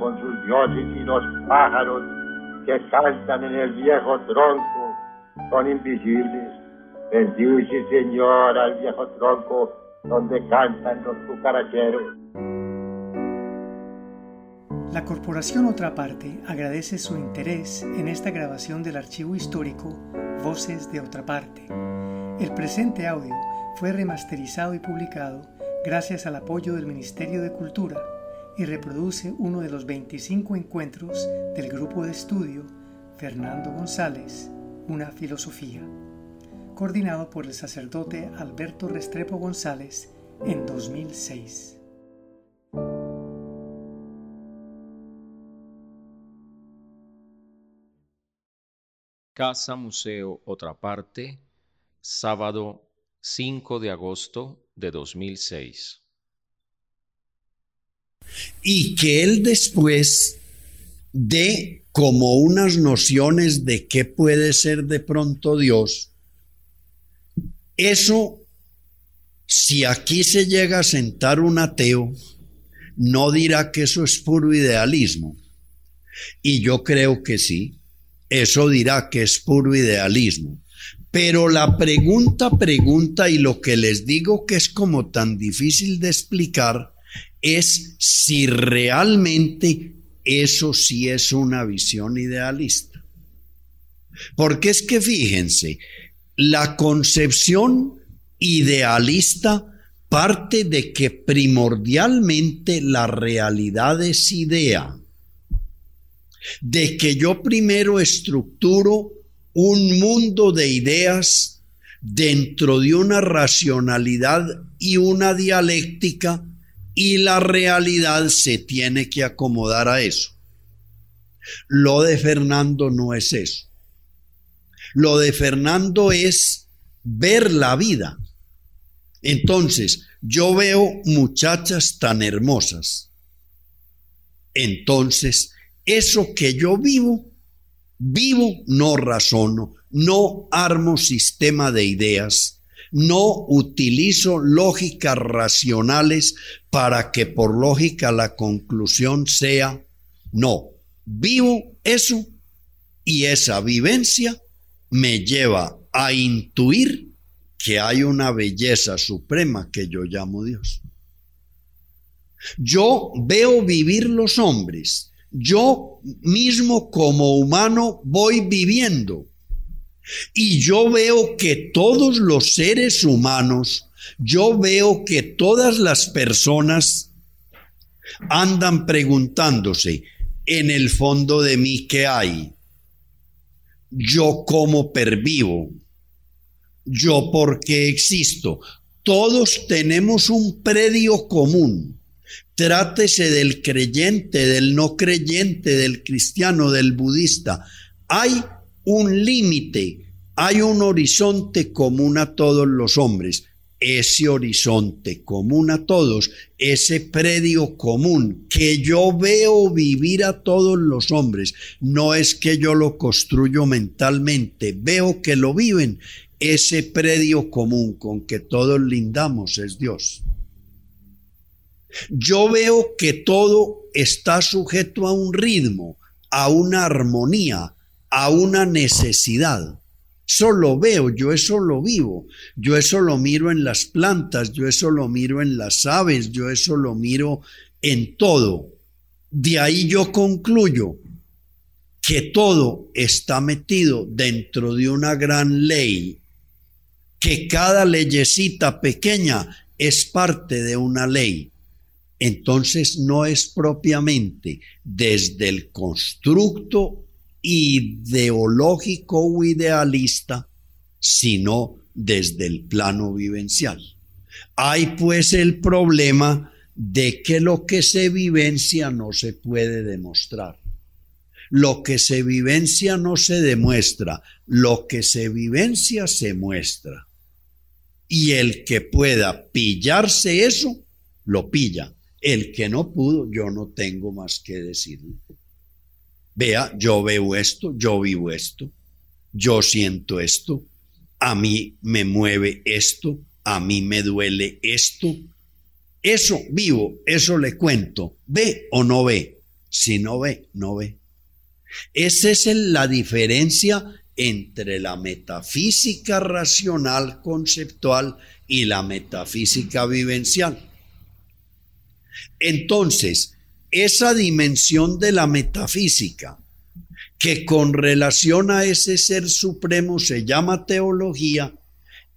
con sus dioses y los pájaros que cantan en el viejo tronco son invisibles. Bendice, Señor, al viejo tronco donde cantan los cucaracheros. La Corporación Otra Parte agradece su interés en esta grabación del archivo histórico Voces de Otra Parte. El presente audio fue remasterizado y publicado gracias al apoyo del Ministerio de Cultura y reproduce uno de los 25 encuentros del grupo de estudio Fernando González, Una Filosofía, coordinado por el sacerdote Alberto Restrepo González en 2006. Casa Museo Otra Parte, sábado 5 de agosto de 2006. Y que él después dé como unas nociones de qué puede ser de pronto Dios, eso, si aquí se llega a sentar un ateo, no dirá que eso es puro idealismo. Y yo creo que sí, eso dirá que es puro idealismo. Pero la pregunta, pregunta, y lo que les digo que es como tan difícil de explicar, es si realmente eso sí es una visión idealista. Porque es que fíjense, la concepción idealista parte de que primordialmente la realidad es idea, de que yo primero estructuro un mundo de ideas dentro de una racionalidad y una dialéctica y la realidad se tiene que acomodar a eso. Lo de Fernando no es eso. Lo de Fernando es ver la vida. Entonces, yo veo muchachas tan hermosas. Entonces, eso que yo vivo Vivo, no razono, no armo sistema de ideas, no utilizo lógicas racionales para que por lógica la conclusión sea no. Vivo eso y esa vivencia me lleva a intuir que hay una belleza suprema que yo llamo Dios. Yo veo vivir los hombres yo mismo como humano voy viviendo. Y yo veo que todos los seres humanos, yo veo que todas las personas andan preguntándose en el fondo de mí qué hay. Yo cómo pervivo. Yo por qué existo. Todos tenemos un predio común Trátese del creyente, del no creyente, del cristiano, del budista. Hay un límite, hay un horizonte común a todos los hombres. Ese horizonte común a todos, ese predio común que yo veo vivir a todos los hombres, no es que yo lo construyo mentalmente, veo que lo viven. Ese predio común con que todos lindamos es Dios. Yo veo que todo está sujeto a un ritmo, a una armonía, a una necesidad. Eso lo veo, yo eso lo vivo, yo eso lo miro en las plantas, yo eso lo miro en las aves, yo eso lo miro en todo. De ahí yo concluyo que todo está metido dentro de una gran ley, que cada leyecita pequeña es parte de una ley entonces no es propiamente desde el constructo ideológico o idealista, sino desde el plano vivencial. Hay pues el problema de que lo que se vivencia no se puede demostrar. Lo que se vivencia no se demuestra, lo que se vivencia se muestra. Y el que pueda pillarse eso, lo pilla el que no pudo, yo no tengo más que decirle. Vea, yo veo esto, yo vivo esto, yo siento esto, a mí me mueve esto, a mí me duele esto. Eso vivo, eso le cuento. ¿Ve o no ve? Si no ve, no ve. Esa es la diferencia entre la metafísica racional conceptual y la metafísica vivencial. Entonces, esa dimensión de la metafísica, que con relación a ese ser supremo se llama teología,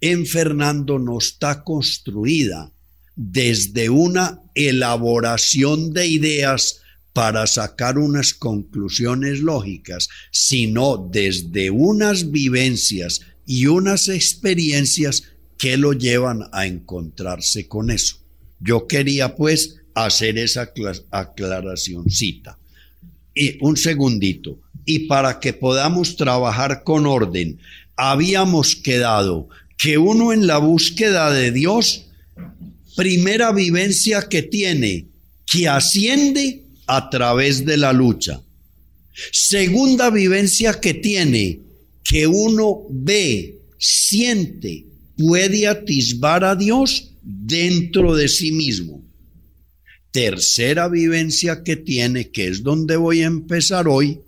en Fernando no está construida desde una elaboración de ideas para sacar unas conclusiones lógicas, sino desde unas vivencias y unas experiencias que lo llevan a encontrarse con eso. Yo quería pues hacer esa aclaracióncita. Y un segundito. Y para que podamos trabajar con orden, habíamos quedado que uno en la búsqueda de Dios, primera vivencia que tiene, que asciende a través de la lucha. Segunda vivencia que tiene, que uno ve, siente, puede atisbar a Dios dentro de sí mismo. Tercera vivencia que tiene, que es donde voy a empezar hoy,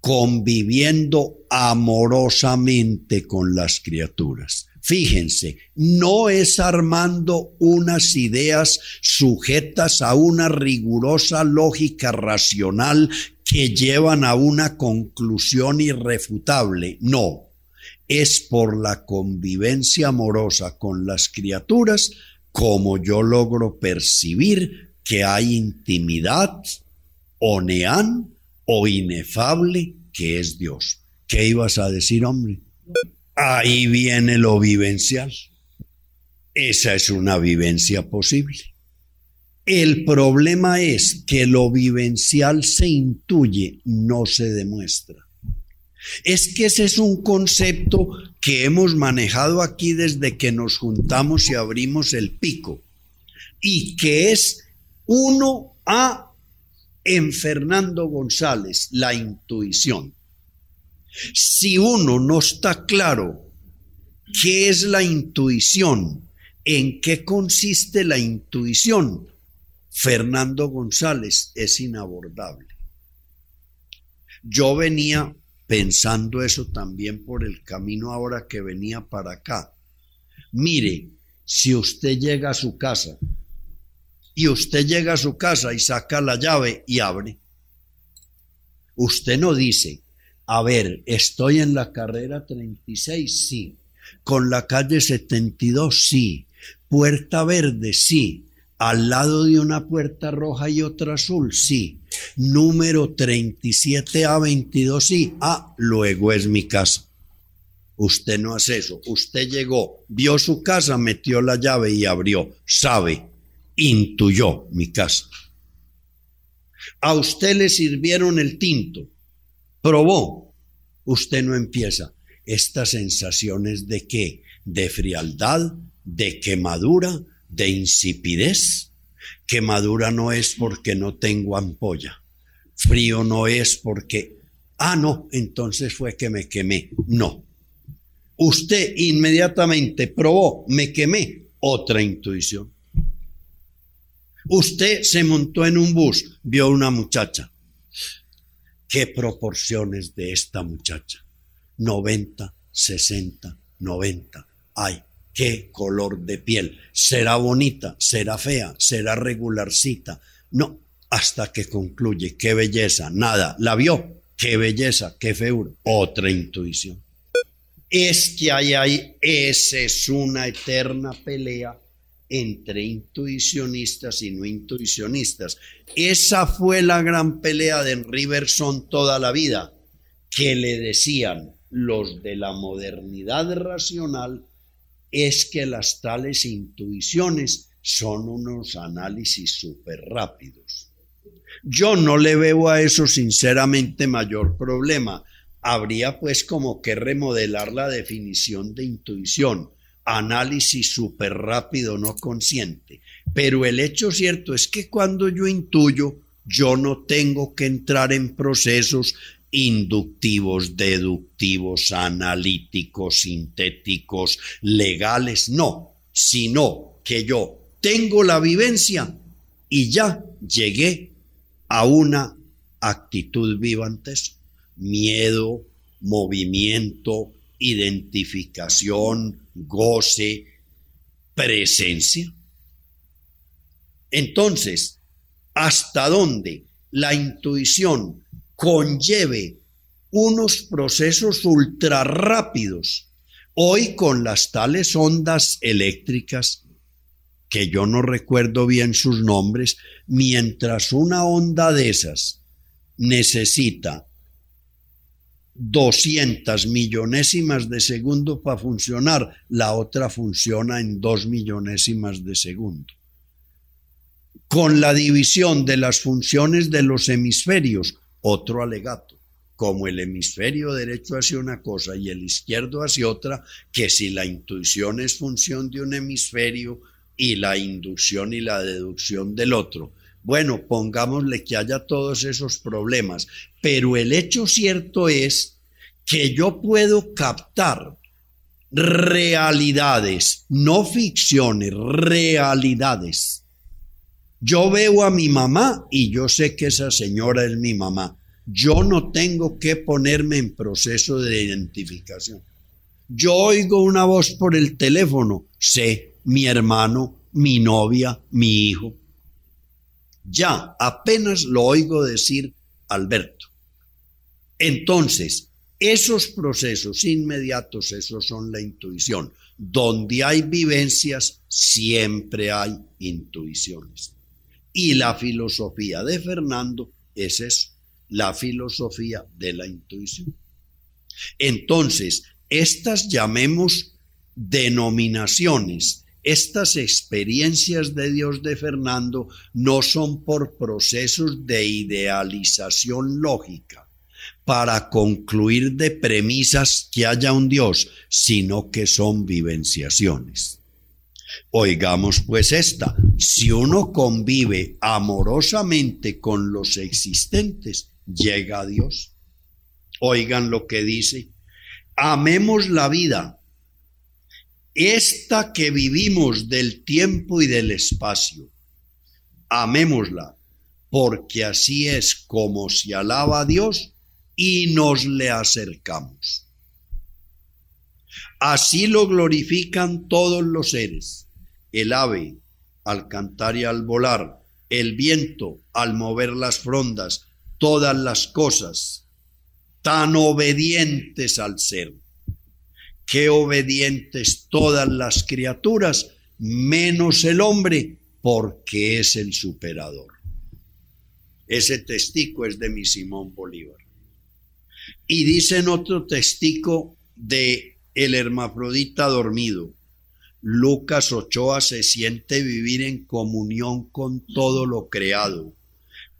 conviviendo amorosamente con las criaturas. Fíjense, no es armando unas ideas sujetas a una rigurosa lógica racional que llevan a una conclusión irrefutable, no, es por la convivencia amorosa con las criaturas como yo logro percibir que hay intimidad o neán o inefable que es Dios. ¿Qué ibas a decir, hombre? Ahí viene lo vivencial. Esa es una vivencia posible. El problema es que lo vivencial se intuye, no se demuestra. Es que ese es un concepto que hemos manejado aquí desde que nos juntamos y abrimos el pico y que es uno a en Fernando González, la intuición. Si uno no está claro qué es la intuición, en qué consiste la intuición, Fernando González es inabordable. Yo venía pensando eso también por el camino ahora que venía para acá. Mire, si usted llega a su casa y usted llega a su casa y saca la llave y abre. Usted no dice, a ver, estoy en la carrera 36, sí. Con la calle 72, sí. Puerta verde, sí. Al lado de una puerta roja y otra azul, sí. Número 37A22, sí. Ah, luego es mi casa. Usted no hace eso. Usted llegó, vio su casa, metió la llave y abrió. Sabe intuyó mi casa. A usted le sirvieron el tinto, probó, usted no empieza. Estas sensaciones de qué? De frialdad, de quemadura, de insipidez. Quemadura no es porque no tengo ampolla. Frío no es porque, ah, no, entonces fue que me quemé. No. Usted inmediatamente probó, me quemé. Otra intuición. Usted se montó en un bus, vio una muchacha. ¿Qué proporciones de esta muchacha? 90, 60, 90. Ay, qué color de piel. ¿Será bonita? ¿Será fea? ¿Será regularcita? No, hasta que concluye, qué belleza, nada, la vio, qué belleza, qué feo. otra intuición. Es que hay ahí, esa es una eterna pelea entre intuicionistas y no intuicionistas. Esa fue la gran pelea de Riverson toda la vida, que le decían los de la modernidad racional es que las tales intuiciones son unos análisis súper rápidos. Yo no le veo a eso sinceramente mayor problema. Habría pues como que remodelar la definición de intuición análisis súper rápido, no consciente. Pero el hecho cierto es que cuando yo intuyo, yo no tengo que entrar en procesos inductivos, deductivos, analíticos, sintéticos, legales, no, sino que yo tengo la vivencia y ya llegué a una actitud viva ante eso. Miedo, movimiento, identificación, goce, presencia. Entonces, hasta dónde la intuición conlleve unos procesos ultra rápidos, hoy con las tales ondas eléctricas, que yo no recuerdo bien sus nombres, mientras una onda de esas necesita 200 millonésimas de segundo para funcionar, la otra funciona en 2 millonésimas de segundo. Con la división de las funciones de los hemisferios, otro alegato. Como el hemisferio derecho hace una cosa y el izquierdo hace otra, que si la intuición es función de un hemisferio y la inducción y la deducción del otro, bueno, pongámosle que haya todos esos problemas, pero el hecho cierto es que yo puedo captar realidades, no ficciones, realidades. Yo veo a mi mamá y yo sé que esa señora es mi mamá. Yo no tengo que ponerme en proceso de identificación. Yo oigo una voz por el teléfono, sé mi hermano, mi novia, mi hijo. Ya apenas lo oigo decir Alberto. Entonces, esos procesos inmediatos, esos son la intuición. Donde hay vivencias, siempre hay intuiciones. Y la filosofía de Fernando es eso, la filosofía de la intuición. Entonces, estas llamemos denominaciones estas experiencias de Dios de Fernando no son por procesos de idealización lógica para concluir de premisas que haya un Dios, sino que son vivenciaciones. Oigamos pues esta, si uno convive amorosamente con los existentes, llega a Dios. Oigan lo que dice, amemos la vida esta que vivimos del tiempo y del espacio. Amémosla, porque así es como se alaba a Dios y nos le acercamos. Así lo glorifican todos los seres, el ave al cantar y al volar, el viento al mover las frondas, todas las cosas, tan obedientes al ser qué obedientes todas las criaturas, menos el hombre, porque es el superador. Ese testigo es de mi Simón Bolívar. Y dicen otro testigo de el hermafrodita dormido. Lucas Ochoa se siente vivir en comunión con todo lo creado.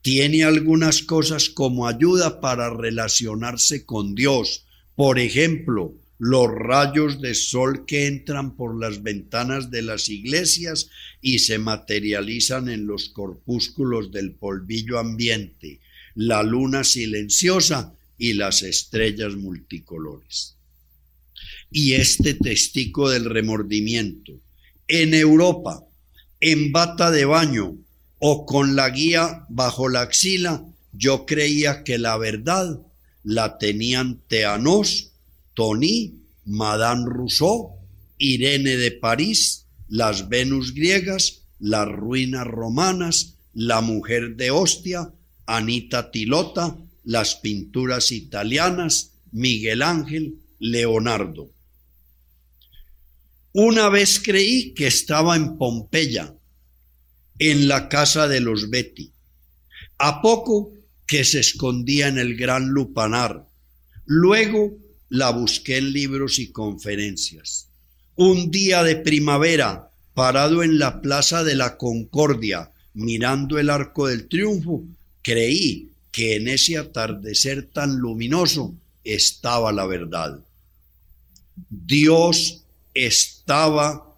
Tiene algunas cosas como ayuda para relacionarse con Dios. Por ejemplo, los rayos de sol que entran por las ventanas de las iglesias y se materializan en los corpúsculos del polvillo ambiente, la luna silenciosa y las estrellas multicolores. Y este testigo del remordimiento, en Europa, en bata de baño o con la guía bajo la axila, yo creía que la verdad la tenían Teanos Tony, Madame Rousseau, Irene de París, las Venus griegas, las ruinas romanas, la mujer de Ostia, Anita Tilota, las pinturas italianas, Miguel Ángel, Leonardo. Una vez creí que estaba en Pompeya, en la casa de los Betty. A poco que se escondía en el gran lupanar. Luego la busqué en libros y conferencias. Un día de primavera, parado en la Plaza de la Concordia, mirando el Arco del Triunfo, creí que en ese atardecer tan luminoso estaba la verdad. Dios estaba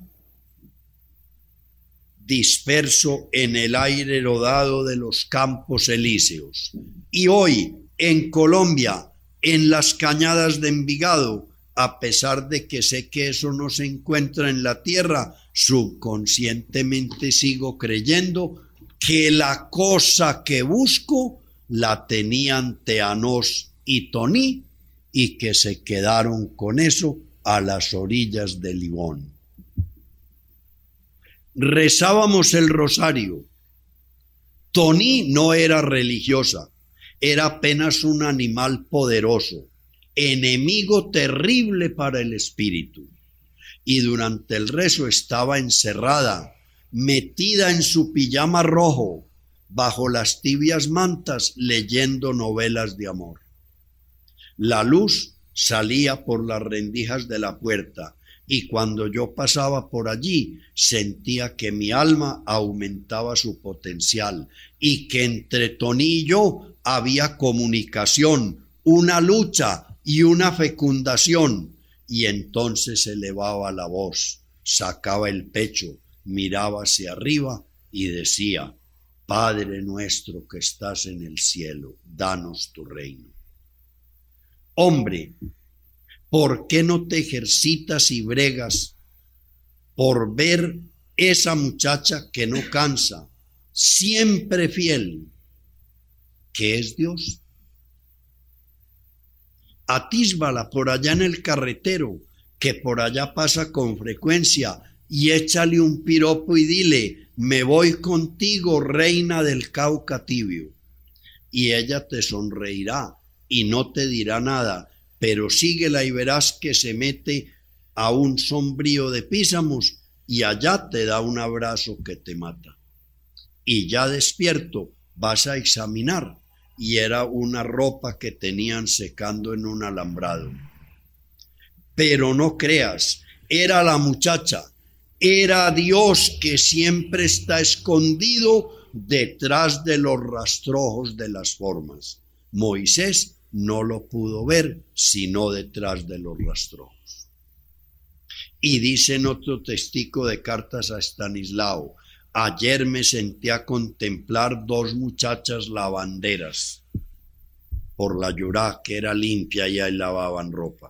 disperso en el aire rodado de los campos elíseos. Y hoy, en Colombia, en las cañadas de Envigado, a pesar de que sé que eso no se encuentra en la tierra, subconscientemente sigo creyendo que la cosa que busco la tenían Teanos y Toní y que se quedaron con eso a las orillas del Libón. Rezábamos el rosario. Toní no era religiosa, era apenas un animal poderoso, enemigo terrible para el espíritu. Y durante el rezo estaba encerrada, metida en su pijama rojo, bajo las tibias mantas, leyendo novelas de amor. La luz salía por las rendijas de la puerta y cuando yo pasaba por allí sentía que mi alma aumentaba su potencial y que entre Tony y yo había comunicación, una lucha y una fecundación. Y entonces elevaba la voz, sacaba el pecho, miraba hacia arriba y decía, Padre nuestro que estás en el cielo, danos tu reino. Hombre, ¿por qué no te ejercitas y bregas por ver esa muchacha que no cansa, siempre fiel, que es Dios? Atísbala por allá en el carretero, que por allá pasa con frecuencia, y échale un piropo y dile, me voy contigo, reina del Cauca tibio. Y ella te sonreirá y no te dirá nada, pero síguela y verás que se mete a un sombrío de písamos y allá te da un abrazo que te mata. Y ya despierto vas a examinar y era una ropa que tenían secando en un alambrado. Pero no creas, era la muchacha, era Dios que siempre está escondido detrás de los rastrojos de las formas. Moisés no lo pudo ver sino detrás de los rastrojos. Y dice en otro testigo de cartas a Stanislao, ayer me senté a contemplar dos muchachas lavanderas por la llorá que era limpia y ahí lavaban ropa,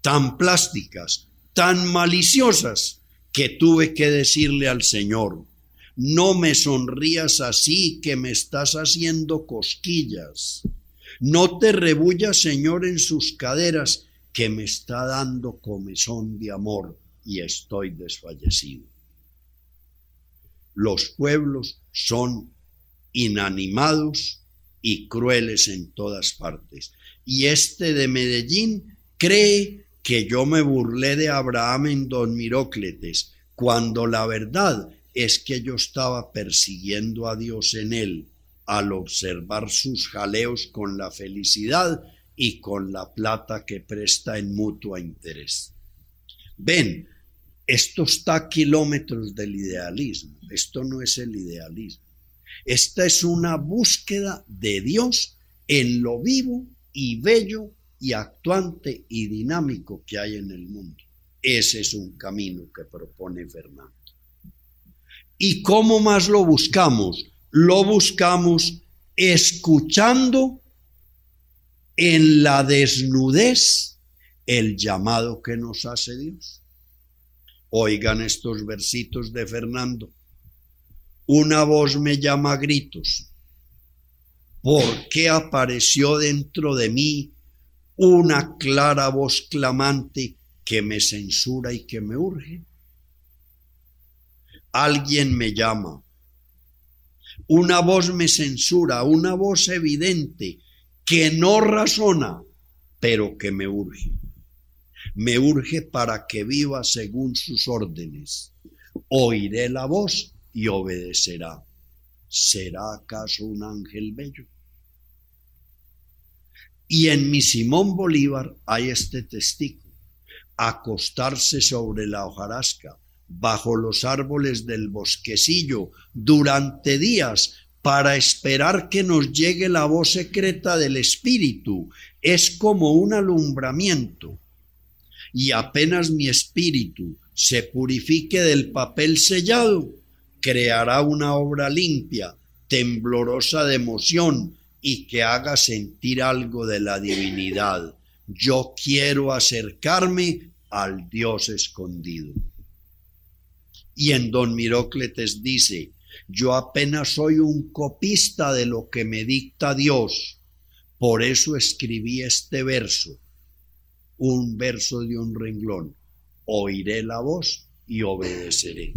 tan plásticas, tan maliciosas, que tuve que decirle al Señor, no me sonrías así que me estás haciendo cosquillas no te rebulla, Señor, en sus caderas, que me está dando comezón de amor y estoy desfallecido. Los pueblos son inanimados y crueles en todas partes. Y este de Medellín cree que yo me burlé de Abraham en Don Mirócletes, cuando la verdad es que yo estaba persiguiendo a Dios en él al observar sus jaleos con la felicidad y con la plata que presta en mutua interés. Ven, esto está a kilómetros del idealismo, esto no es el idealismo. Esta es una búsqueda de Dios en lo vivo y bello y actuante y dinámico que hay en el mundo. Ese es un camino que propone Fernando. ¿Y cómo más lo buscamos? Lo buscamos escuchando en la desnudez el llamado que nos hace Dios. Oigan estos versitos de Fernando. Una voz me llama a gritos. ¿Por qué apareció dentro de mí una clara voz clamante que me censura y que me urge? Alguien me llama una voz me censura, una voz evidente que no razona, pero que me urge. Me urge para que viva según sus órdenes. Oiré la voz y obedecerá. ¿Será acaso un ángel bello? Y en mi Simón Bolívar hay este testigo, acostarse sobre la hojarasca, bajo los árboles del bosquecillo durante días para esperar que nos llegue la voz secreta del Espíritu. Es como un alumbramiento. Y apenas mi espíritu se purifique del papel sellado, creará una obra limpia, temblorosa de emoción y que haga sentir algo de la divinidad. Yo quiero acercarme al Dios escondido. Y en Don Mirócletes dice, Yo apenas soy un copista de lo que me dicta Dios. Por eso escribí este verso, un verso de un renglón. Oiré la voz y obedeceré.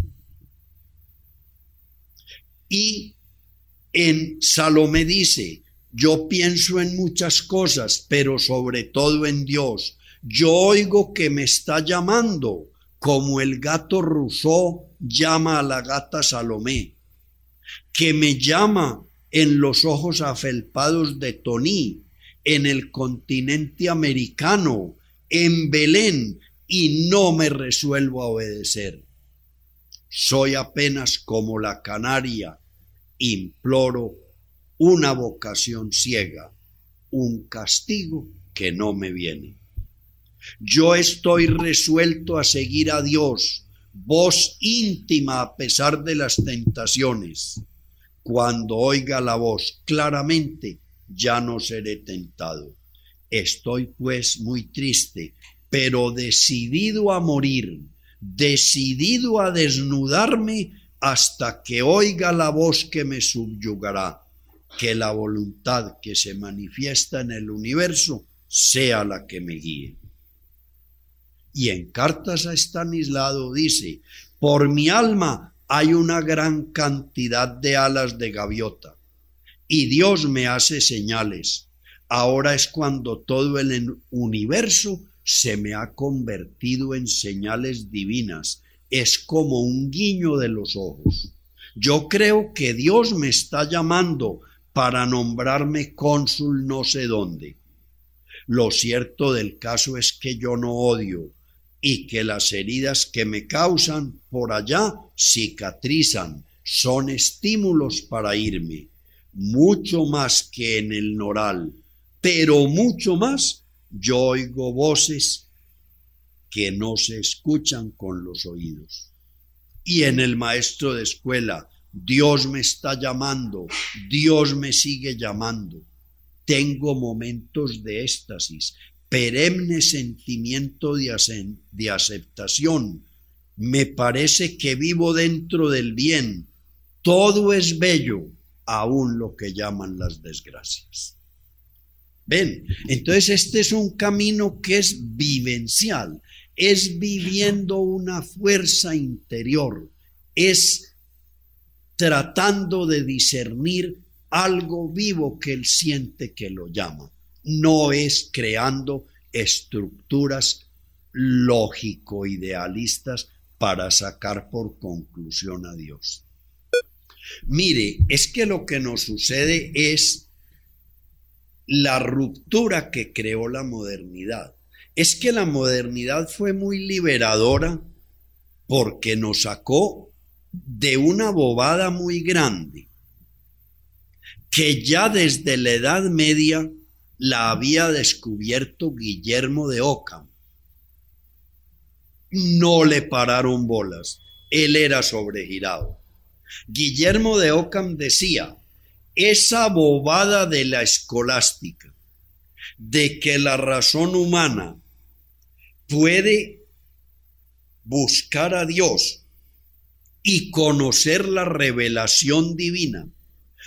Y en Salomé dice, yo pienso en muchas cosas, pero sobre todo en Dios. Yo oigo que me está llamando, como el gato Rousseau llama a la gata Salomé, que me llama en los ojos afelpados de Tony, en el continente americano, en Belén, y no me resuelvo a obedecer. Soy apenas como la canaria, imploro una vocación ciega, un castigo que no me viene. Yo estoy resuelto a seguir a Dios, voz íntima a pesar de las tentaciones. Cuando oiga la voz claramente, ya no seré tentado. Estoy pues muy triste, pero decidido a morir, decidido a desnudarme hasta que oiga la voz que me subyugará, que la voluntad que se manifiesta en el universo sea la que me guíe. Y en cartas a Estanislao dice, por mi alma hay una gran cantidad de alas de gaviota, y Dios me hace señales. Ahora es cuando todo el universo se me ha convertido en señales divinas, es como un guiño de los ojos. Yo creo que Dios me está llamando para nombrarme cónsul no sé dónde. Lo cierto del caso es que yo no odio y que las heridas que me causan por allá cicatrizan, son estímulos para irme, mucho más que en el noral, pero mucho más yo oigo voces que no se escuchan con los oídos. Y en el maestro de escuela, Dios me está llamando, Dios me sigue llamando. Tengo momentos de éxtasis, perenne sentimiento de, aceptación. Me parece que vivo dentro del bien. Todo es bello, aún lo que llaman las desgracias. Ven, entonces este es un camino que es vivencial es viviendo una fuerza interior, es tratando de discernir algo vivo que él siente que lo llama. No es creando estructuras lógico-idealistas para sacar por conclusión a Dios. Mire, es que lo que nos sucede es la ruptura que creó la modernidad es que la modernidad fue muy liberadora porque nos sacó de una bobada muy grande que ya desde la Edad Media la había descubierto Guillermo de Ockham. No le pararon bolas, él era sobregirado. Guillermo de Ockham decía, esa bobada de la escolástica, de que la razón humana puede buscar a Dios y conocer la revelación divina,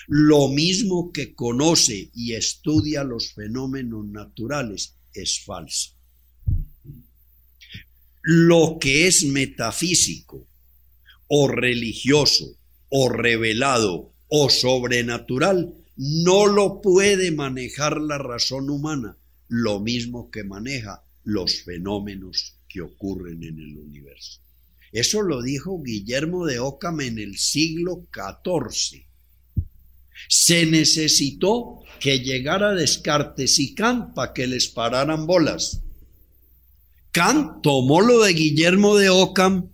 lo mismo que conoce y estudia los fenómenos naturales, es falso. Lo que es metafísico o religioso o revelado o sobrenatural no lo puede manejar la razón humana, lo mismo que maneja los fenómenos que ocurren en el universo. Eso lo dijo Guillermo de Ockham en el siglo XIV. Se necesitó que llegara Descartes y Kant para que les pararan bolas. Kant tomó lo de Guillermo de Ockham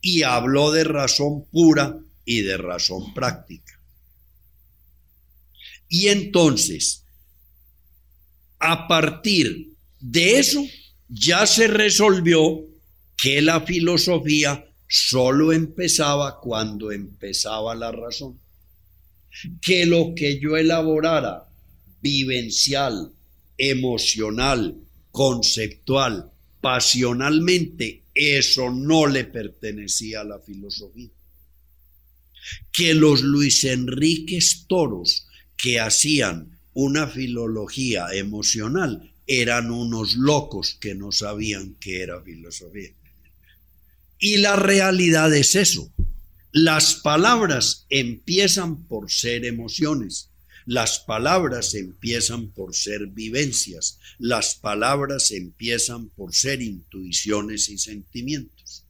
y habló de razón pura y de razón práctica. Y entonces, a partir de eso, ya se resolvió que la filosofía solo empezaba cuando empezaba la razón. Que lo que yo elaborara vivencial, emocional, conceptual, pasionalmente, eso no le pertenecía a la filosofía. que los Luis Enríquez Toros que hacían una filología emocional eran unos locos que no sabían qué era filosofía. Y la realidad es eso. Las palabras empiezan por ser emociones. Las palabras empiezan por ser vivencias. Las palabras empiezan por ser intuiciones y sentimientos.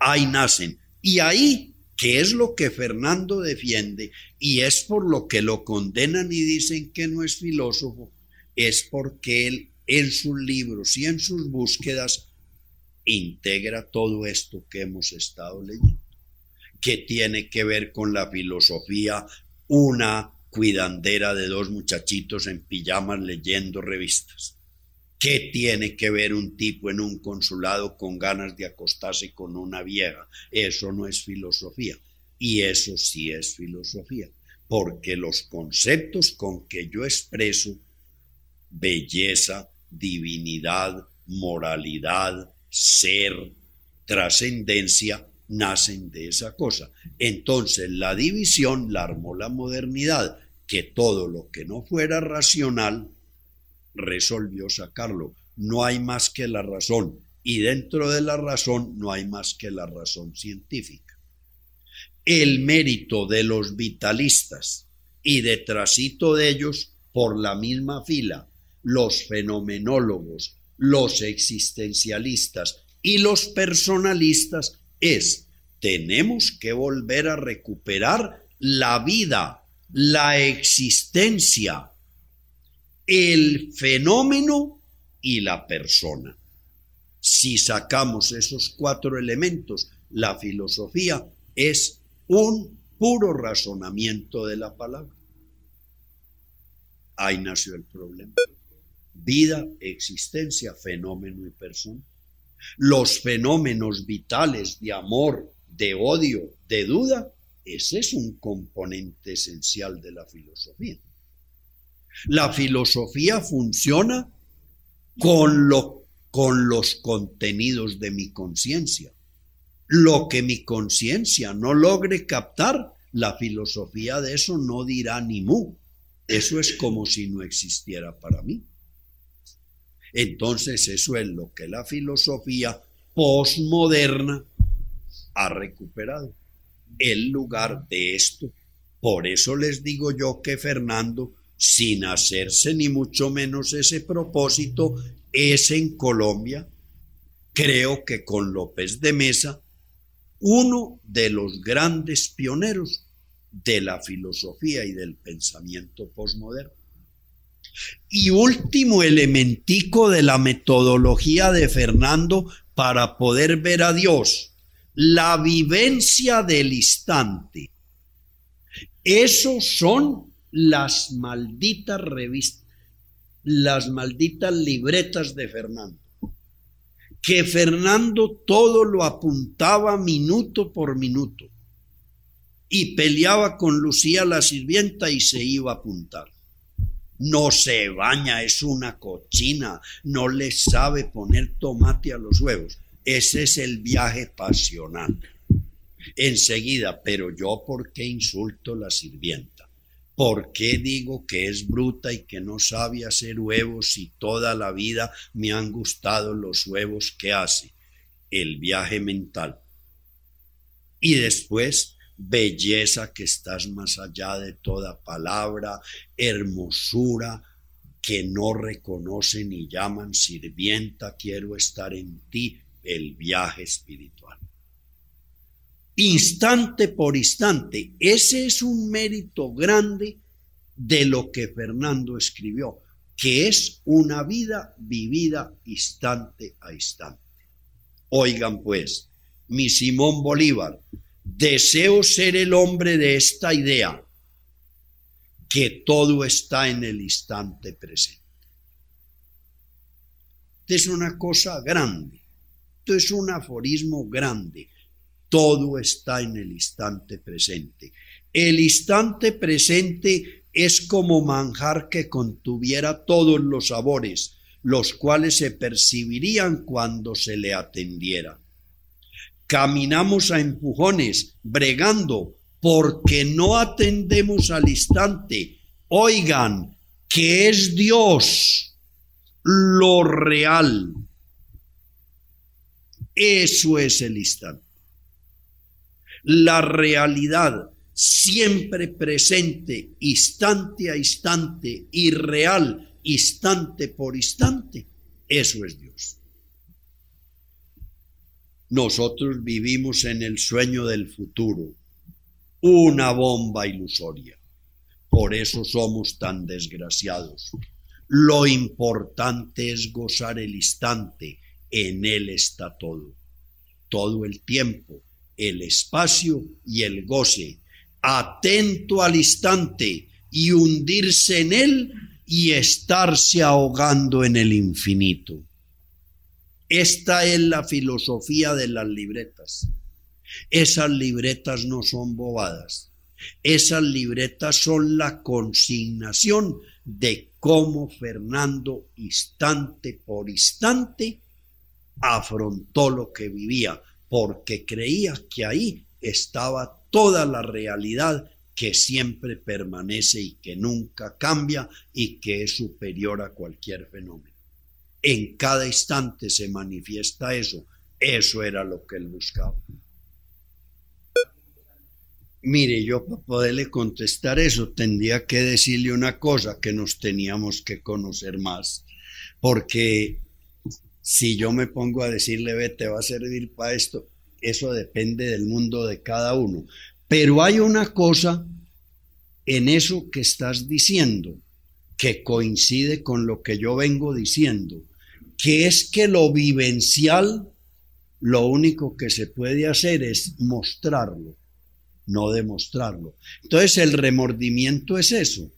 Ahí nacen. Y ahí, que es lo que Fernando defiende, y es por lo que lo condenan y dicen que no es filósofo, es porque él en sus libros y en sus búsquedas integra todo esto que hemos estado leyendo, que tiene que ver con la filosofía, una cuidandera de dos muchachitos en pijamas leyendo revistas. ¿Qué tiene que ver un tipo en un consulado con ganas de acostarse con una vieja? Eso no es filosofía. Y eso sí es filosofía, porque los conceptos con que yo expreso belleza, divinidad, moralidad, ser, trascendencia, nacen de esa cosa. Entonces la división la armó la modernidad, que todo lo que no fuera racional resolvió sacarlo. No hay más que la razón y dentro de la razón no hay más que la razón científica. El mérito de los vitalistas y detrásito de ellos, por la misma fila, los fenomenólogos, los existencialistas y los personalistas es, tenemos que volver a recuperar la vida, la existencia, el fenómeno y la persona. Si sacamos esos cuatro elementos, la filosofía es un puro razonamiento de la palabra. Ahí nació el problema vida, existencia, fenómeno y persona. Los fenómenos vitales de amor, de odio, de duda, ese es un componente esencial de la filosofía. La filosofía funciona con, lo, con los contenidos de mi conciencia. Lo que mi conciencia no logre captar, la filosofía de eso no dirá ni mu. Eso es como si no existiera para mí. Entonces eso es lo que la filosofía postmoderna ha recuperado, el lugar de esto. Por eso les digo yo que Fernando, sin hacerse ni mucho menos ese propósito, es en Colombia, creo que con López de Mesa, uno de los grandes pioneros de la filosofía y del pensamiento postmoderno. Y último elementico de la metodología de Fernando para poder ver a Dios, la vivencia del instante. Esos son las malditas revistas, las malditas libretas de Fernando. Que Fernando todo lo apuntaba minuto por minuto y peleaba con Lucía la sirvienta y se iba a apuntar no se baña, es una cochina, no le sabe poner tomate a los huevos. Ese es el viaje pasional. Enseguida, pero yo ¿por qué insulto la sirvienta? ¿Por qué digo que es bruta y que no sabe hacer huevos si toda la vida me han gustado los huevos que hace? El viaje mental. Y después belleza que estás más allá de toda palabra, hermosura que no reconocen ni llaman sirvienta, quiero estar en ti, el viaje espiritual. Instante por instante, ese es un mérito grande de lo que Fernando escribió, que es una vida vivida instante a instante. Oigan pues, mi Simón Bolívar, Deseo ser el hombre de esta idea, que todo está en el instante presente. Es una cosa grande, es un aforismo grande, todo está en el instante presente. El instante presente es como manjar que contuviera todos los sabores, los cuales se percibirían cuando se le atendiera. Caminamos a empujones, bregando, porque no atendemos al instante. Oigan, que es Dios lo real. Eso es el instante. La realidad siempre presente, instante a instante, irreal, instante por instante. Eso es Dios. Nosotros vivimos en el sueño del futuro, una bomba ilusoria. Por eso somos tan desgraciados. Lo importante es gozar el instante, en él está todo. Todo el tiempo, el espacio y el goce, atento al instante y hundirse en él y estarse ahogando en el infinito. Esta es la filosofía de las libretas. Esas libretas no son bobadas. Esas libretas son la consignación de cómo Fernando, instante por instante, afrontó lo que vivía, porque creía que ahí estaba toda la realidad que siempre permanece y que nunca cambia y que es superior a cualquier fenómeno. En cada instante se manifiesta eso. Eso era lo que él buscaba. Mire, yo para poderle contestar eso tendría que decirle una cosa, que nos teníamos que conocer más, porque si yo me pongo a decirle, ve, te va a servir para esto, eso depende del mundo de cada uno. Pero hay una cosa en eso que estás diciendo que coincide con lo que yo vengo diciendo, que es que lo vivencial, lo único que se puede hacer es mostrarlo, no demostrarlo. Entonces el remordimiento es eso,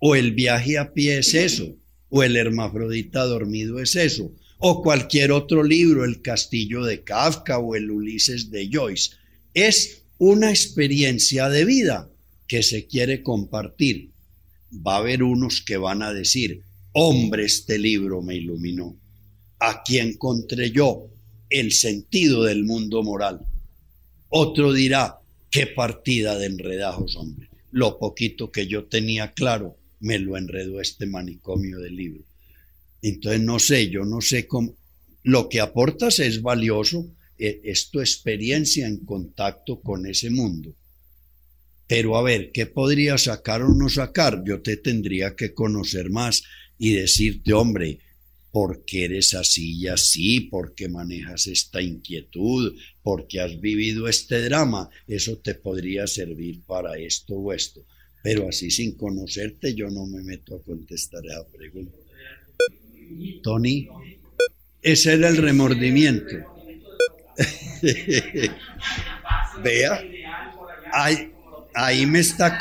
o el viaje a pie es eso, o el hermafrodita dormido es eso, o cualquier otro libro, El Castillo de Kafka o el Ulises de Joyce. Es una experiencia de vida que se quiere compartir. Va a haber unos que van a decir, hombre, este libro me iluminó. Aquí encontré yo el sentido del mundo moral. Otro dirá, qué partida de enredajos, hombre. Lo poquito que yo tenía claro, me lo enredó este manicomio del libro. Entonces, no sé, yo no sé cómo. Lo que aportas es valioso, e, es tu experiencia en contacto con ese mundo. Pero a ver, ¿qué podría sacar o no sacar? Yo te tendría que conocer más y decirte, hombre, ¿por qué eres así y así? ¿Por qué manejas esta inquietud? ¿Por qué has vivido este drama? Eso te podría servir para esto o esto. Pero así sin conocerte yo no me meto a contestar esa pregunta. Tony, ese era el remordimiento. Vea, ahí, ahí me está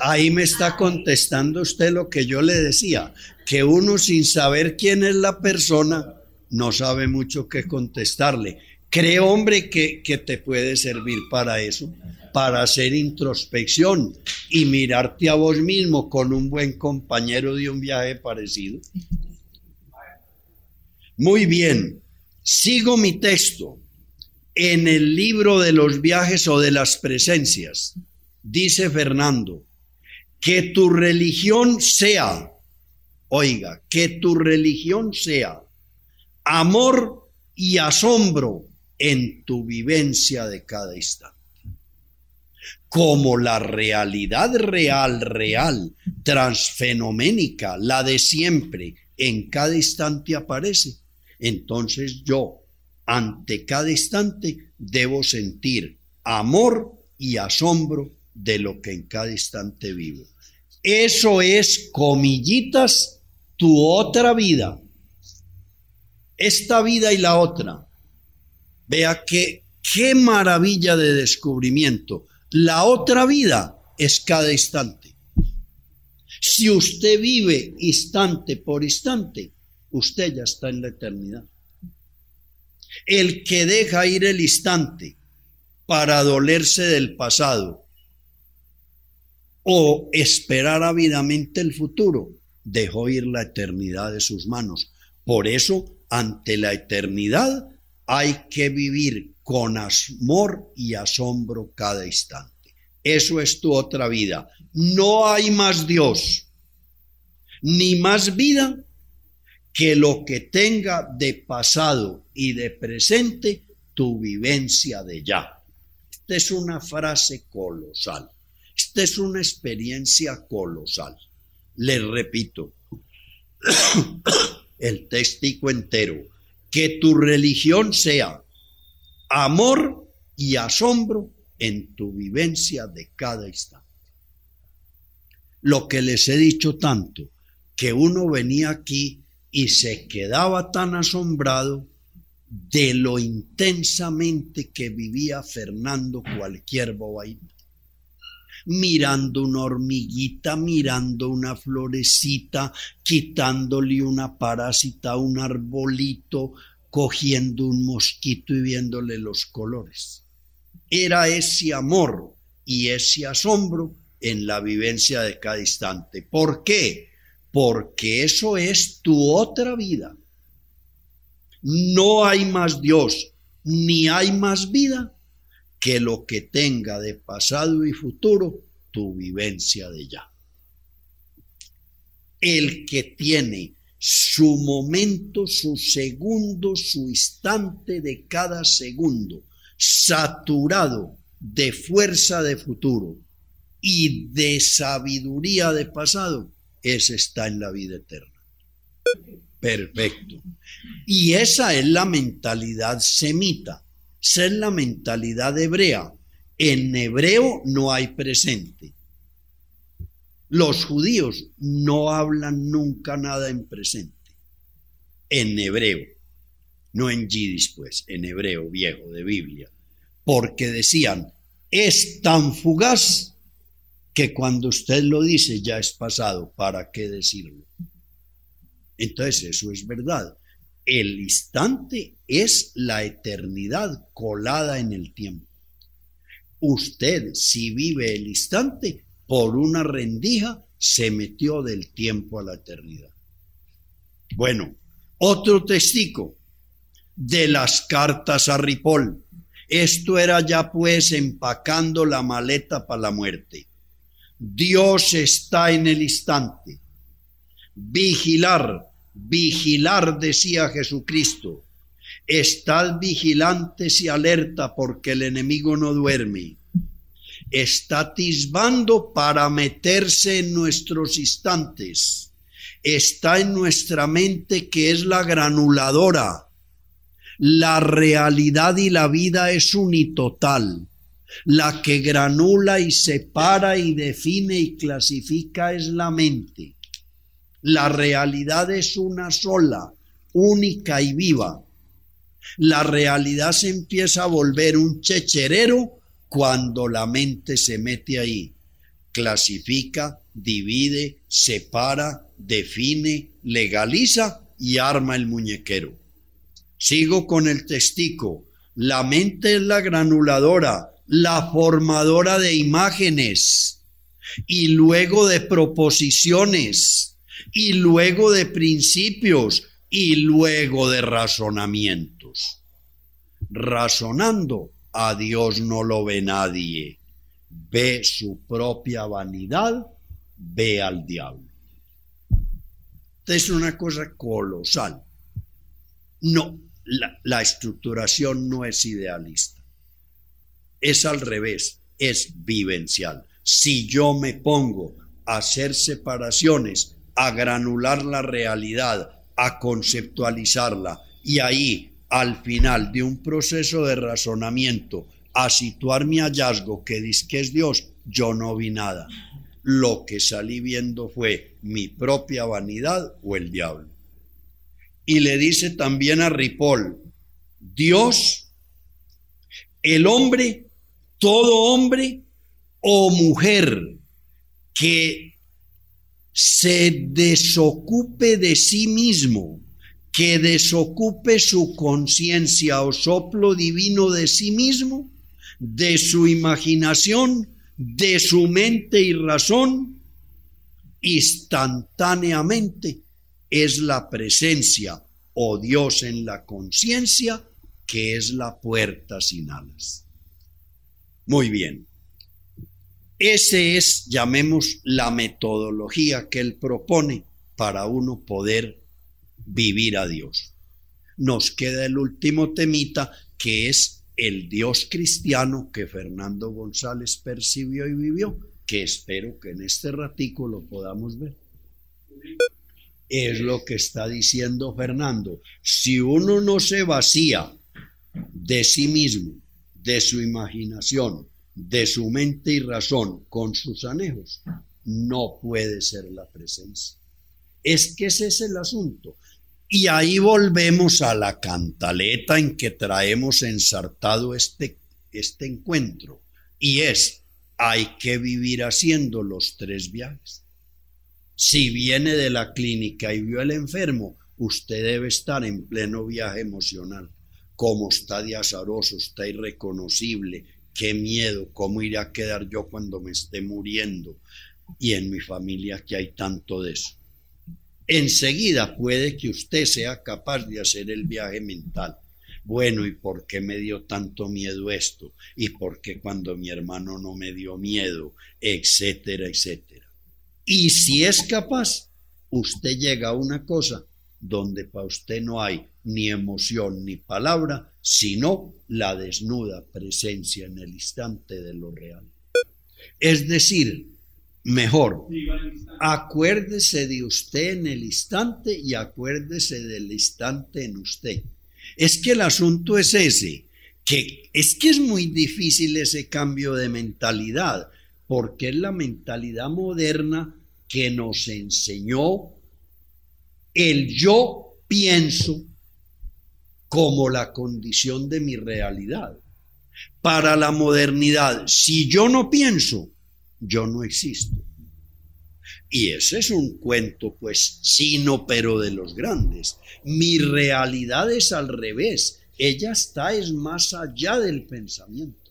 ahí me está contestando usted lo que yo le decía, que uno sin saber quién es la persona no sabe mucho qué contestarle. Creo, hombre, que, que te puede servir para eso para hacer introspección y mirarte a vos mismo con un buen compañero de un viaje parecido. Muy bien, sigo mi texto. En el libro de los viajes o de las presencias, dice Fernando, que tu religión sea, oiga, que tu religión sea amor y asombro en tu vivencia de cada instante como la realidad real, real, transfenoménica, la de siempre, en cada instante aparece, entonces yo, ante cada instante, debo sentir amor y asombro de lo que en cada instante vivo. Eso es, comillitas, tu otra vida. Esta vida y la otra. Vea que qué maravilla de descubrimiento la otra vida es cada instante. Si usted vive instante por instante, usted ya está en la eternidad. El que deja ir el instante para dolerse del pasado o esperar ávidamente el futuro, dejó ir la eternidad de sus manos. Por eso, ante la eternidad, hay que vivir con amor y asombro cada instante. Eso es tu otra vida. No hay más Dios, ni más vida que lo que tenga de pasado y de presente tu vivencia de ya. Esta es una frase colosal. Esta es una experiencia colosal. Les repito, el testigo entero, que tu religión sea amor y asombro en tu vivencia de cada instante. Lo que les he dicho tanto, que uno venía aquí y se quedaba tan asombrado de lo intensamente que vivía Fernando cualquier bobaína. Mirando una hormiguita, mirando una florecita, quitándole una parásita a un arbolito, cogiendo un mosquito y viéndole los colores. Era ese amor y ese asombro en la vivencia de cada instante. ¿Por qué? Porque eso es tu otra vida. No hay más Dios, ni hay más vida que lo que tenga de pasado y futuro tu vivencia de ya. El que tiene su momento, su segundo, su instante de cada segundo, saturado de fuerza de futuro y de sabiduría de pasado, ese está en la vida eterna. Perfecto. Y esa es la mentalidad semita, esa es la mentalidad hebrea. En hebreo no hay presente. Los judíos no hablan nunca nada en presente, en hebreo, no en yidis, pues, en hebreo viejo de Biblia, porque decían, es tan fugaz que cuando usted lo dice ya es pasado, ¿para qué decirlo? Entonces eso es verdad. El instante es la eternidad colada en el tiempo. Usted, si vive el instante, por una rendija se metió del tiempo a la eternidad. Bueno, otro testigo de las cartas a Ripoll. Esto era ya pues empacando la maleta para la muerte. Dios está en el instante. Vigilar, vigilar, decía Jesucristo. Estad vigilantes y alerta porque el enemigo no duerme está tisbando para meterse en nuestros instantes. Está en nuestra mente que es la granuladora. La realidad y la vida es unitotal. La que granula y separa y define y clasifica es la mente. La realidad es una sola, única y viva. La realidad se empieza a volver un checherero cuando la mente se mete ahí, clasifica, divide, separa, define, legaliza y arma el muñequero. Sigo con el testigo. La mente es la granuladora, la formadora de imágenes y luego de proposiciones y luego de principios y luego de razonamientos. Razonando a Dios no lo ve nadie. Ve su propia vanidad, ve al diablo. Es una cosa colosal. No, la, la estructuración no es idealista. Es al revés, es vivencial. Si yo me pongo a hacer separaciones, a granular la realidad, a conceptualizarla y ahí al final de un proceso de razonamiento a situar mi hallazgo que dice que es Dios, yo no vi nada. Lo que salí viendo fue mi propia vanidad o el diablo. Y le dice también a Ripoll, Dios, el hombre, todo hombre o mujer que se desocupe de sí mismo que desocupe su conciencia o soplo divino de sí mismo, de su imaginación, de su mente y razón, instantáneamente es la presencia o Dios en la conciencia que es la puerta sin alas. Muy bien. Ese es, llamemos, la metodología que él propone para uno poder vivir a Dios. Nos queda el último temita que es el Dios cristiano que Fernando González percibió y vivió, que espero que en este ratico lo podamos ver. Es lo que está diciendo Fernando. Si uno no se vacía de sí mismo, de su imaginación, de su mente y razón con sus anejos, no puede ser la presencia. Es que ese es el asunto. Y ahí volvemos a la cantaleta en que traemos ensartado este, este encuentro. Y es, hay que vivir haciendo los tres viajes. Si viene de la clínica y vio al enfermo, usted debe estar en pleno viaje emocional. Cómo está de azaroso, está irreconocible, qué miedo, cómo iré a quedar yo cuando me esté muriendo. Y en mi familia que hay tanto de eso. Enseguida puede que usted sea capaz de hacer el viaje mental. Bueno, ¿y por qué me dio tanto miedo esto? ¿Y por qué cuando mi hermano no me dio miedo? Etcétera, etcétera. Y si es capaz, usted llega a una cosa donde para usted no hay ni emoción ni palabra, sino la desnuda presencia en el instante de lo real. Es decir, mejor, acuérdese de usted en el instante y acuérdese del instante en usted. Es que el asunto es ese, que es que es muy difícil ese cambio de mentalidad, porque es la mentalidad moderna que nos enseñó el yo pienso como la condición de mi realidad. Para la modernidad, si yo no pienso, yo no existo. Y ese es un cuento, pues, sino pero de los grandes. Mi realidad es al revés. Ella está es más allá del pensamiento.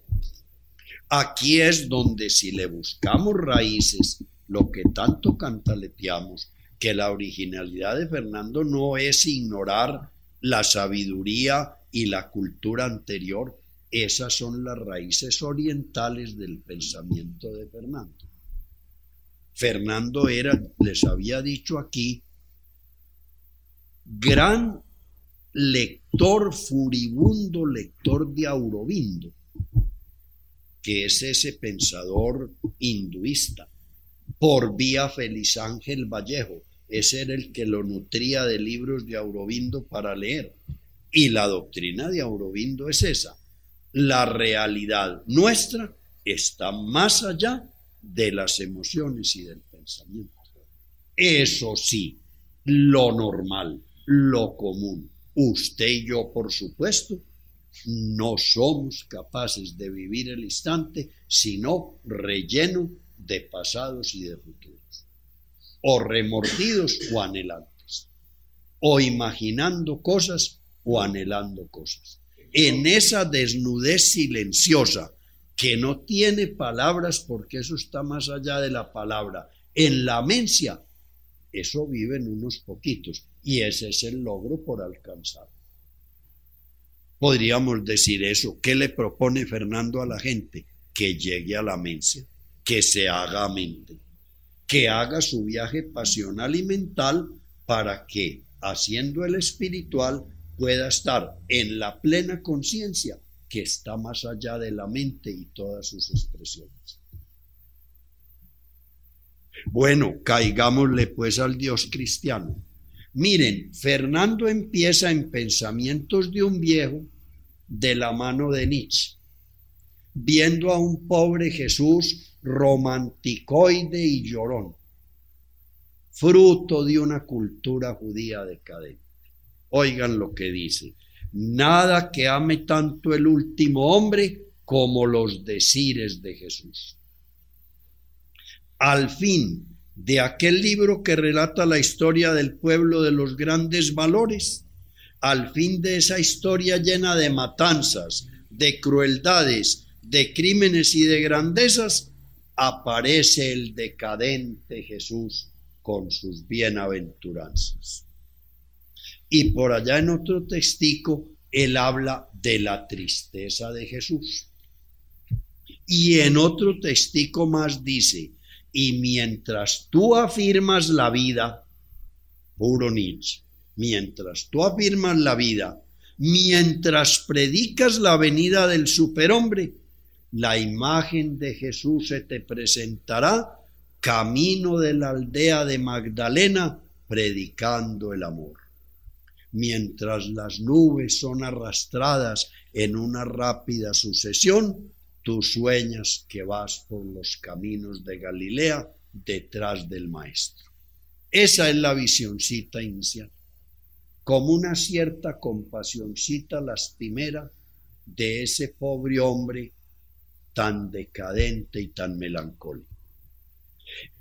Aquí es donde si le buscamos raíces, lo que tanto cantaleteamos, que la originalidad de Fernando no es ignorar la sabiduría y la cultura anterior, esas son las raíces orientales del pensamiento de Fernando. Fernando era, les había dicho aquí, gran lector, furibundo lector de Aurobindo, que es ese pensador hinduista, por vía Feliz Ángel Vallejo, ese era el que lo nutría de libros de Aurobindo para leer. Y la doctrina de Aurobindo es esa. La realidad nuestra está más allá de las emociones y del pensamiento. Eso sí, lo normal, lo común. Usted y yo, por supuesto, no somos capaces de vivir el instante, sino relleno de pasados y de futuros o remordidos o anhelantes, o imaginando cosas o anhelando cosas. En esa desnudez silenciosa que no tiene palabras porque eso está más allá de la palabra, en la mencia, eso viven unos poquitos y ese es el logro por alcanzar. Podríamos decir eso. ¿Qué le propone Fernando a la gente? Que llegue a la mencia, que se haga mente que haga su viaje pasional y mental para que, haciendo el espiritual, pueda estar en la plena conciencia que está más allá de la mente y todas sus expresiones. Bueno, caigámosle pues al Dios cristiano. Miren, Fernando empieza en pensamientos de un viejo de la mano de Nietzsche, viendo a un pobre Jesús romanticoide y llorón, fruto de una cultura judía decadente. Oigan lo que dice, nada que ame tanto el último hombre como los decires de Jesús. Al fin de aquel libro que relata la historia del pueblo de los grandes valores, al fin de esa historia llena de matanzas, de crueldades, de crímenes y de grandezas, aparece el decadente Jesús con sus bienaventuranzas. Y por allá en otro textico él habla de la tristeza de Jesús. Y en otro testigo más dice, y mientras tú afirmas la vida, puro Nietzsche, mientras tú afirmas la vida, mientras predicas la venida del superhombre, la imagen de Jesús se te presentará camino de la aldea de Magdalena predicando el amor. Mientras las nubes son arrastradas en una rápida sucesión, tú sueñas que vas por los caminos de Galilea detrás del Maestro. Esa es la visioncita inicial, como una cierta compasióncita lastimera de ese pobre hombre tan decadente y tan melancólico.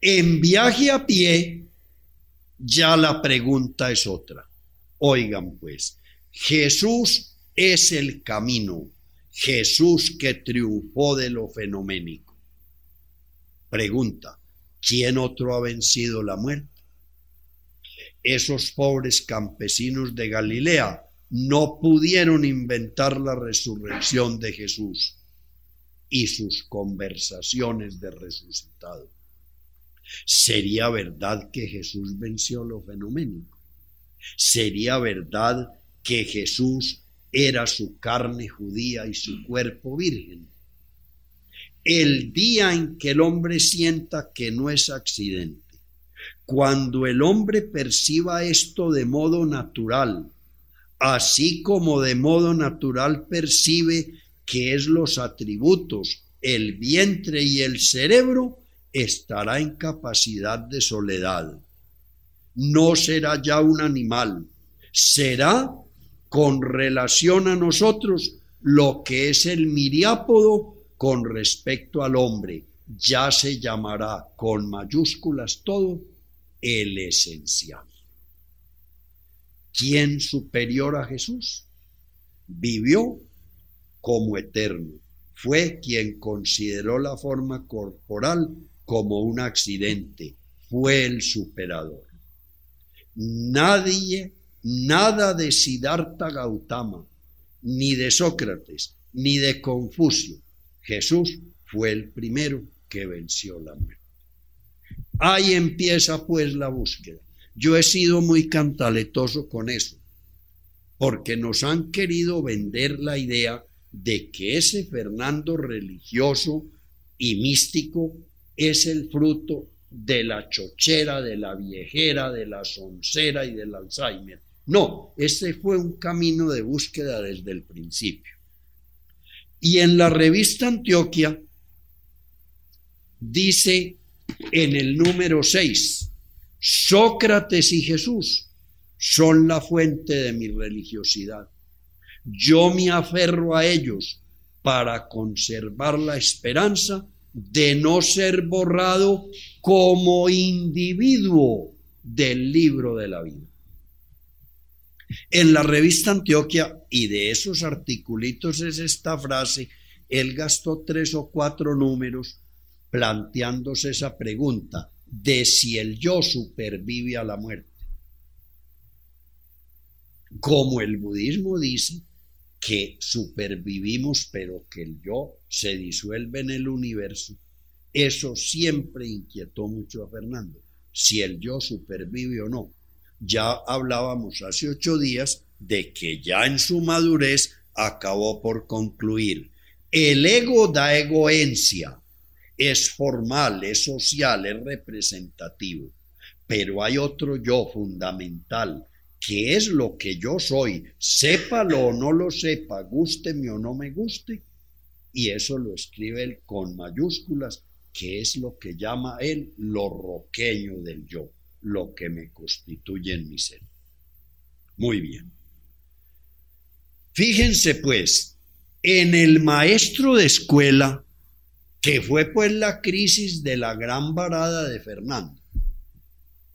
En viaje a pie, ya la pregunta es otra. Oigan pues, Jesús es el camino, Jesús que triunfó de lo fenoménico. Pregunta, ¿quién otro ha vencido la muerte? Esos pobres campesinos de Galilea no pudieron inventar la resurrección de Jesús y sus conversaciones de resucitado. ¿Sería verdad que Jesús venció lo fenoménico? ¿Sería verdad que Jesús era su carne judía y su cuerpo virgen? El día en que el hombre sienta que no es accidente, cuando el hombre perciba esto de modo natural, así como de modo natural percibe que es los atributos, el vientre y el cerebro, estará en capacidad de soledad. No será ya un animal, será con relación a nosotros lo que es el miriápodo con respecto al hombre. Ya se llamará con mayúsculas todo el esencial. ¿Quién superior a Jesús? Vivió como eterno. Fue quien consideró la forma corporal como un accidente. Fue el superador. Nadie, nada de Siddhartha Gautama, ni de Sócrates, ni de Confucio. Jesús fue el primero que venció la muerte. Ahí empieza pues la búsqueda. Yo he sido muy cantaletoso con eso, porque nos han querido vender la idea de que ese Fernando religioso y místico es el fruto de la chochera, de la viejera, de la soncera y del Alzheimer. No, ese fue un camino de búsqueda desde el principio. Y en la revista Antioquia dice en el número 6, Sócrates y Jesús son la fuente de mi religiosidad. Yo me aferro a ellos para conservar la esperanza de no ser borrado como individuo del libro de la vida. En la revista Antioquia, y de esos articulitos es esta frase, él gastó tres o cuatro números planteándose esa pregunta de si el yo supervive a la muerte. Como el budismo dice, que supervivimos, pero que el yo se disuelve en el universo, eso siempre inquietó mucho a Fernando, si el yo supervive o no. Ya hablábamos hace ocho días de que ya en su madurez acabó por concluir. El ego da egoencia, es formal, es social, es representativo, pero hay otro yo fundamental qué es lo que yo soy, sépalo o no lo sepa, gústeme o no me guste, y eso lo escribe él con mayúsculas, que es lo que llama él lo roqueño del yo, lo que me constituye en mi ser. Muy bien. Fíjense pues, en el maestro de escuela, que fue pues la crisis de la gran varada de Fernando,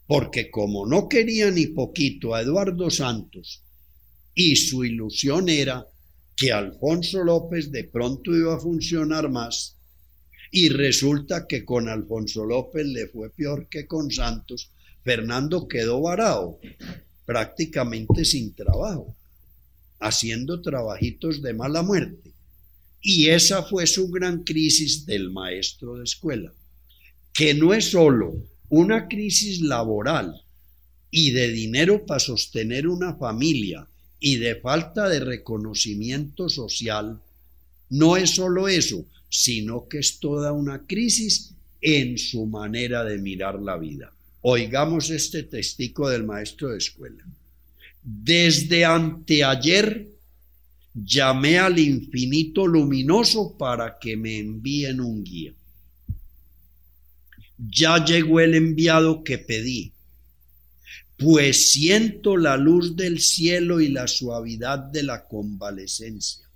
porque como no quería ni poquito a Eduardo Santos y su ilusión era que Alfonso López de pronto iba a funcionar más, y resulta que con Alfonso López le fue peor que con Santos, Fernando quedó varado, prácticamente sin trabajo. haciendo trabajitos de mala muerte. Y esa fue su gran crisis del maestro de escuela, que no es solo una crisis laboral y de dinero para sostener una familia y de falta de reconocimiento social, no es solo eso, sino que es toda una crisis en su manera de mirar la vida. Oigamos este testigo del maestro de escuela. Desde anteayer llamé al infinito luminoso para que me envíen un guía. Ya llegó el enviado que pedí, pues siento la luz del cielo y la suavidad de la convalecencia.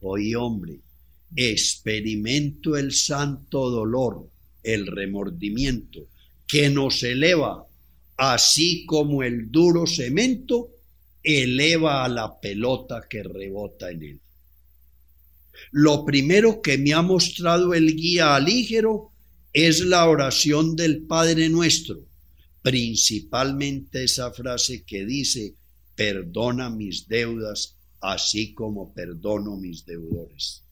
Hoy, hombre, experimento el santo dolor, el remordimiento, que nos eleva, así como el duro cemento eleva a la pelota que rebota en él. Lo primero que me ha mostrado el guía alígero es la oración del Padre Nuestro, principalmente esa frase que dice, perdona mis deudas, así como perdono mis deudores.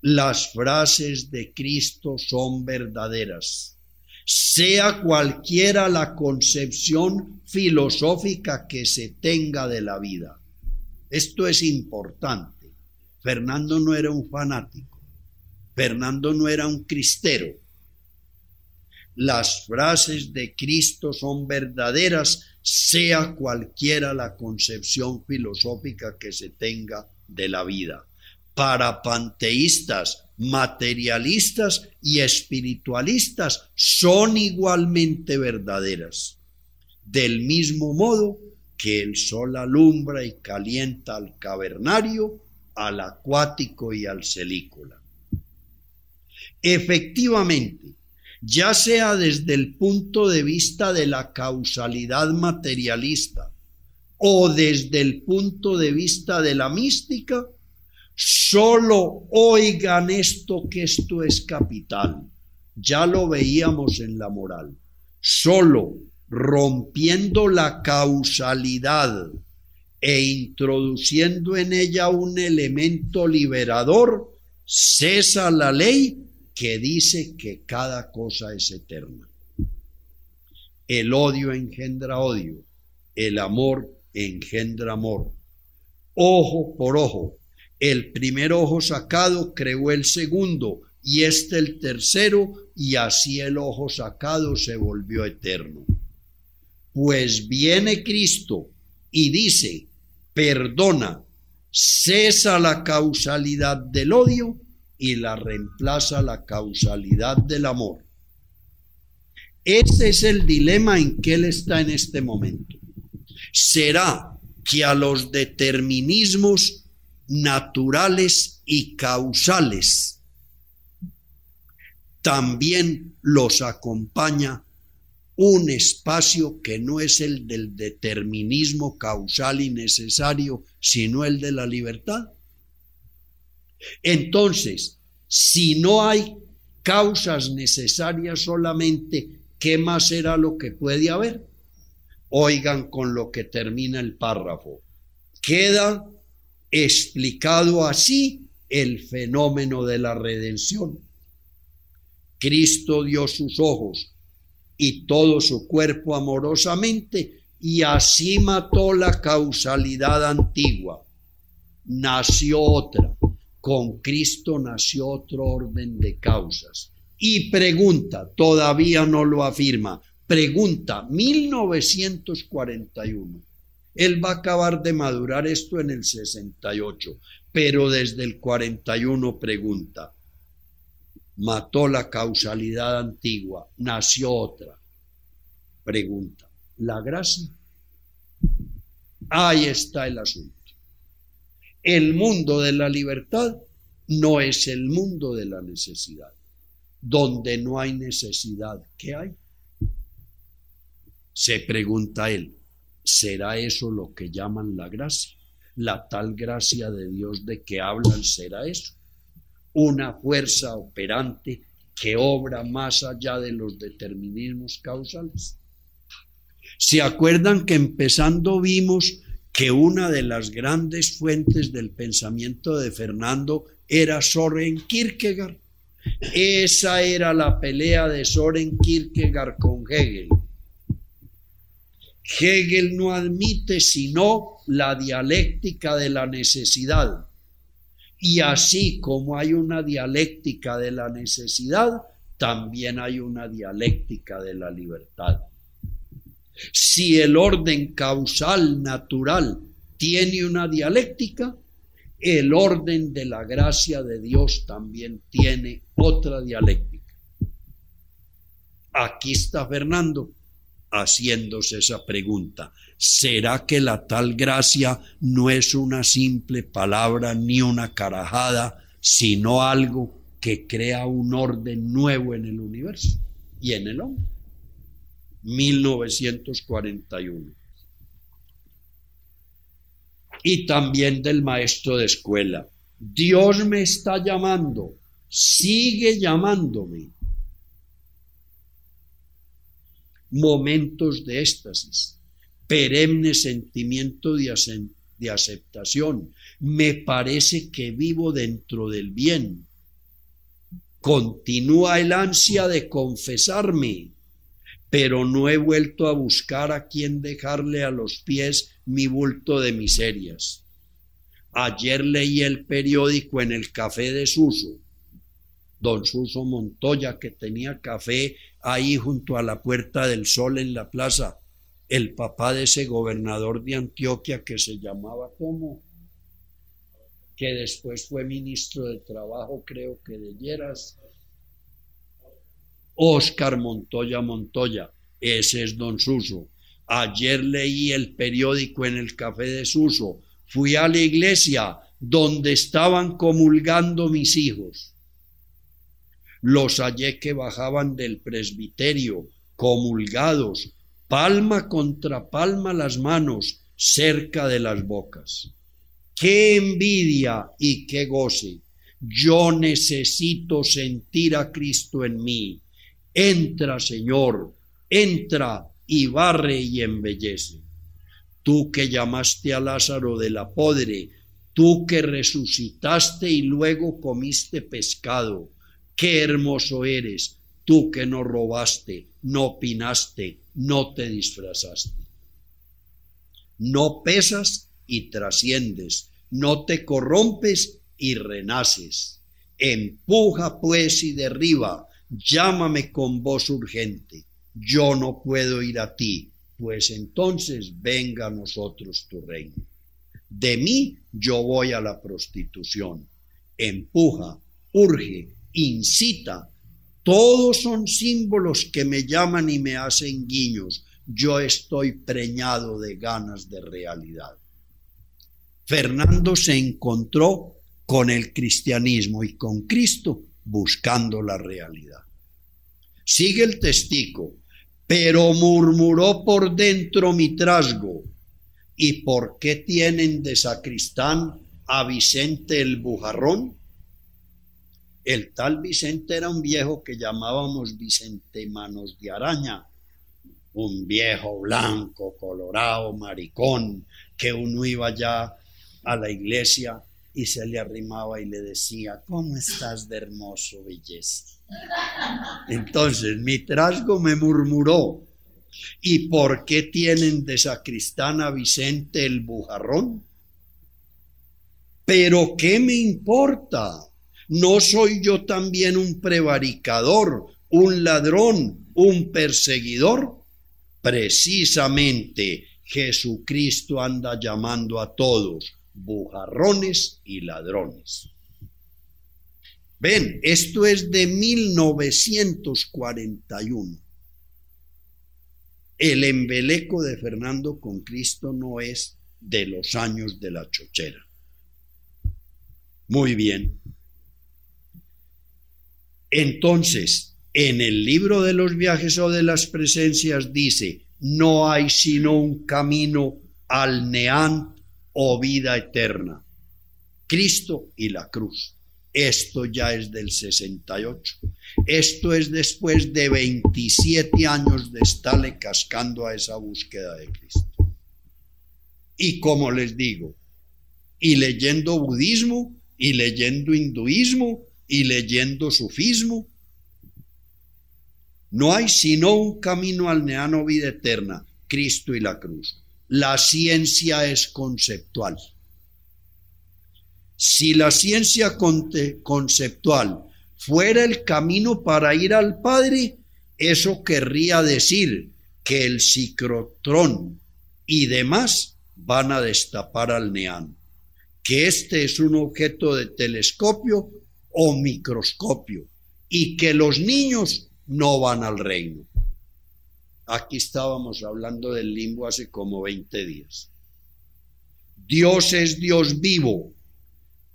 Las frases de Cristo son verdaderas sea cualquiera la concepción filosófica que se tenga de la vida. Esto es importante. Fernando no era un fanático. Fernando no era un cristero. Las frases de Cristo son verdaderas, sea cualquiera la concepción filosófica que se tenga de la vida. Para panteístas, materialistas y espiritualistas son igualmente verdaderas. Del mismo modo que el sol alumbra y calienta al cavernario, al acuático y al celícola. Efectivamente, ya sea desde el punto de vista de la causalidad materialista o desde el punto de vista de la mística, Solo oigan esto que esto es capital. Ya lo veíamos en la moral. Solo rompiendo la causalidad e introduciendo en ella un elemento liberador, cesa la ley que dice que cada cosa es eterna. El odio engendra odio, el amor engendra amor. Ojo por ojo, el primer ojo sacado creó el segundo, y este el tercero, y así el ojo sacado se volvió eterno. Pues viene Cristo y dice, perdona, cesa la causalidad del odio y la reemplaza la causalidad del amor. Ese es el dilema en que él está en este momento. ¿Será que a los determinismos naturales y causales. También los acompaña un espacio que no es el del determinismo causal y necesario, sino el de la libertad. Entonces, si no hay causas necesarias solamente, ¿qué más será lo que puede haber? Oigan con lo que termina el párrafo. Queda explicado así el fenómeno de la redención. Cristo dio sus ojos y todo su cuerpo amorosamente y así mató la causalidad antigua. Nació otra. Con Cristo nació otro orden de causas. Y pregunta, todavía no lo afirma, pregunta 1941 él va a acabar de madurar esto en el 68, pero desde el 41 pregunta, mató la causalidad antigua, nació otra. Pregunta, ¿la gracia? Ahí está el asunto. El mundo de la libertad no es el mundo de la necesidad. Donde no hay necesidad, ¿qué hay? Se pregunta él. ¿Será eso lo que llaman la gracia? La tal gracia de Dios de que hablan será eso. Una fuerza operante que obra más allá de los determinismos causales. ¿Se acuerdan que empezando vimos que una de las grandes fuentes del pensamiento de Fernando era Soren Kierkegaard. Esa era la pelea de Soren Kierkegaard con Hegel. Hegel no admite sino la dialéctica de la necesidad. Y así como hay una dialéctica de la necesidad, también hay una dialéctica de la libertad. Si el orden causal natural tiene una dialéctica, el orden de la gracia de Dios también tiene otra dialéctica. Aquí está Fernando haciéndose esa pregunta. ¿Será que la tal gracia no es una simple palabra ni una carajada, sino algo que crea un orden nuevo en el universo y en el hombre? 1941. Y también del maestro de escuela. Dios me está llamando, sigue llamándome. Momentos de éxtasis, perenne sentimiento de, de aceptación. Me parece que vivo dentro del bien. Continúa el ansia de confesarme pero no he vuelto a buscar a quien dejarle a los pies mi bulto de miserias. Ayer leí el periódico en el café de Suso, don Suso Montoya, que tenía café ahí junto a la Puerta del Sol en la plaza, el papá de ese gobernador de Antioquia que se llamaba como, que después fue ministro de Trabajo, creo que de Lleras, Oscar Montoya Montoya, ese es don Suso. Ayer leí el periódico en el café de Suso, fui a la iglesia donde estaban comulgando mis hijos. Los hallé que bajaban del presbiterio, comulgados, palma contra palma las manos, cerca de las bocas. ¡Qué envidia y qué goce! Yo necesito sentir a Cristo en mí Entra, Señor, entra y barre y embellece. Tú que llamaste a Lázaro de la podre, tú que resucitaste y luego comiste pescado, qué hermoso eres, tú que no robaste, no opinaste, no te disfrazaste. No pesas y trasciendes, no te corrompes y renaces. Empuja pues y derriba, llámame con voz urgente, yo no puedo ir a ti, pues entonces venga a nosotros tu reino. De mí yo voy a la prostitución. Empuja, urge, incita. Todos son símbolos que me llaman y me hacen guiños. Yo estoy preñado de ganas de realidad. Fernando se encontró con el cristianismo y con Cristo buscando la realidad. Sigue el testigo, pero murmuró por dentro mi trasgo. ¿Y por qué tienen de sacristán a Vicente el Bujarrón? El tal Vicente era un viejo que llamábamos Vicente Manos de Araña, un viejo blanco, colorado, maricón, que uno iba ya a la iglesia y se le arrimaba y le decía, ¿cómo estás de hermoso, belleza? Entonces mi trasgo me murmuró, ¿y por qué tienen de sacristán a Vicente el bujarrón? Pero ¿qué me importa? ¿No soy yo también un prevaricador, un ladrón, un perseguidor? Precisamente Jesucristo anda llamando a todos bujarrones y ladrones. Ven, esto es de 1941. El embeleco de Fernando con Cristo no es de los años de la chochera. Muy bien. Entonces, en el libro de los viajes o de las presencias dice, no hay sino un camino al neant o vida eterna. Cristo y la cruz. Esto ya es del 68. Esto es después de 27 años de estarle cascando a esa búsqueda de Cristo. Y como les digo, y leyendo budismo, y leyendo hinduismo, y leyendo sufismo, no hay sino un camino al neano vida eterna, Cristo y la cruz. La ciencia es conceptual. Si la ciencia conceptual fuera el camino para ir al Padre, eso querría decir que el ciclotrón y demás van a destapar al neán, que este es un objeto de telescopio o microscopio y que los niños no van al reino. Aquí estábamos hablando del limbo hace como 20 días. Dios es Dios vivo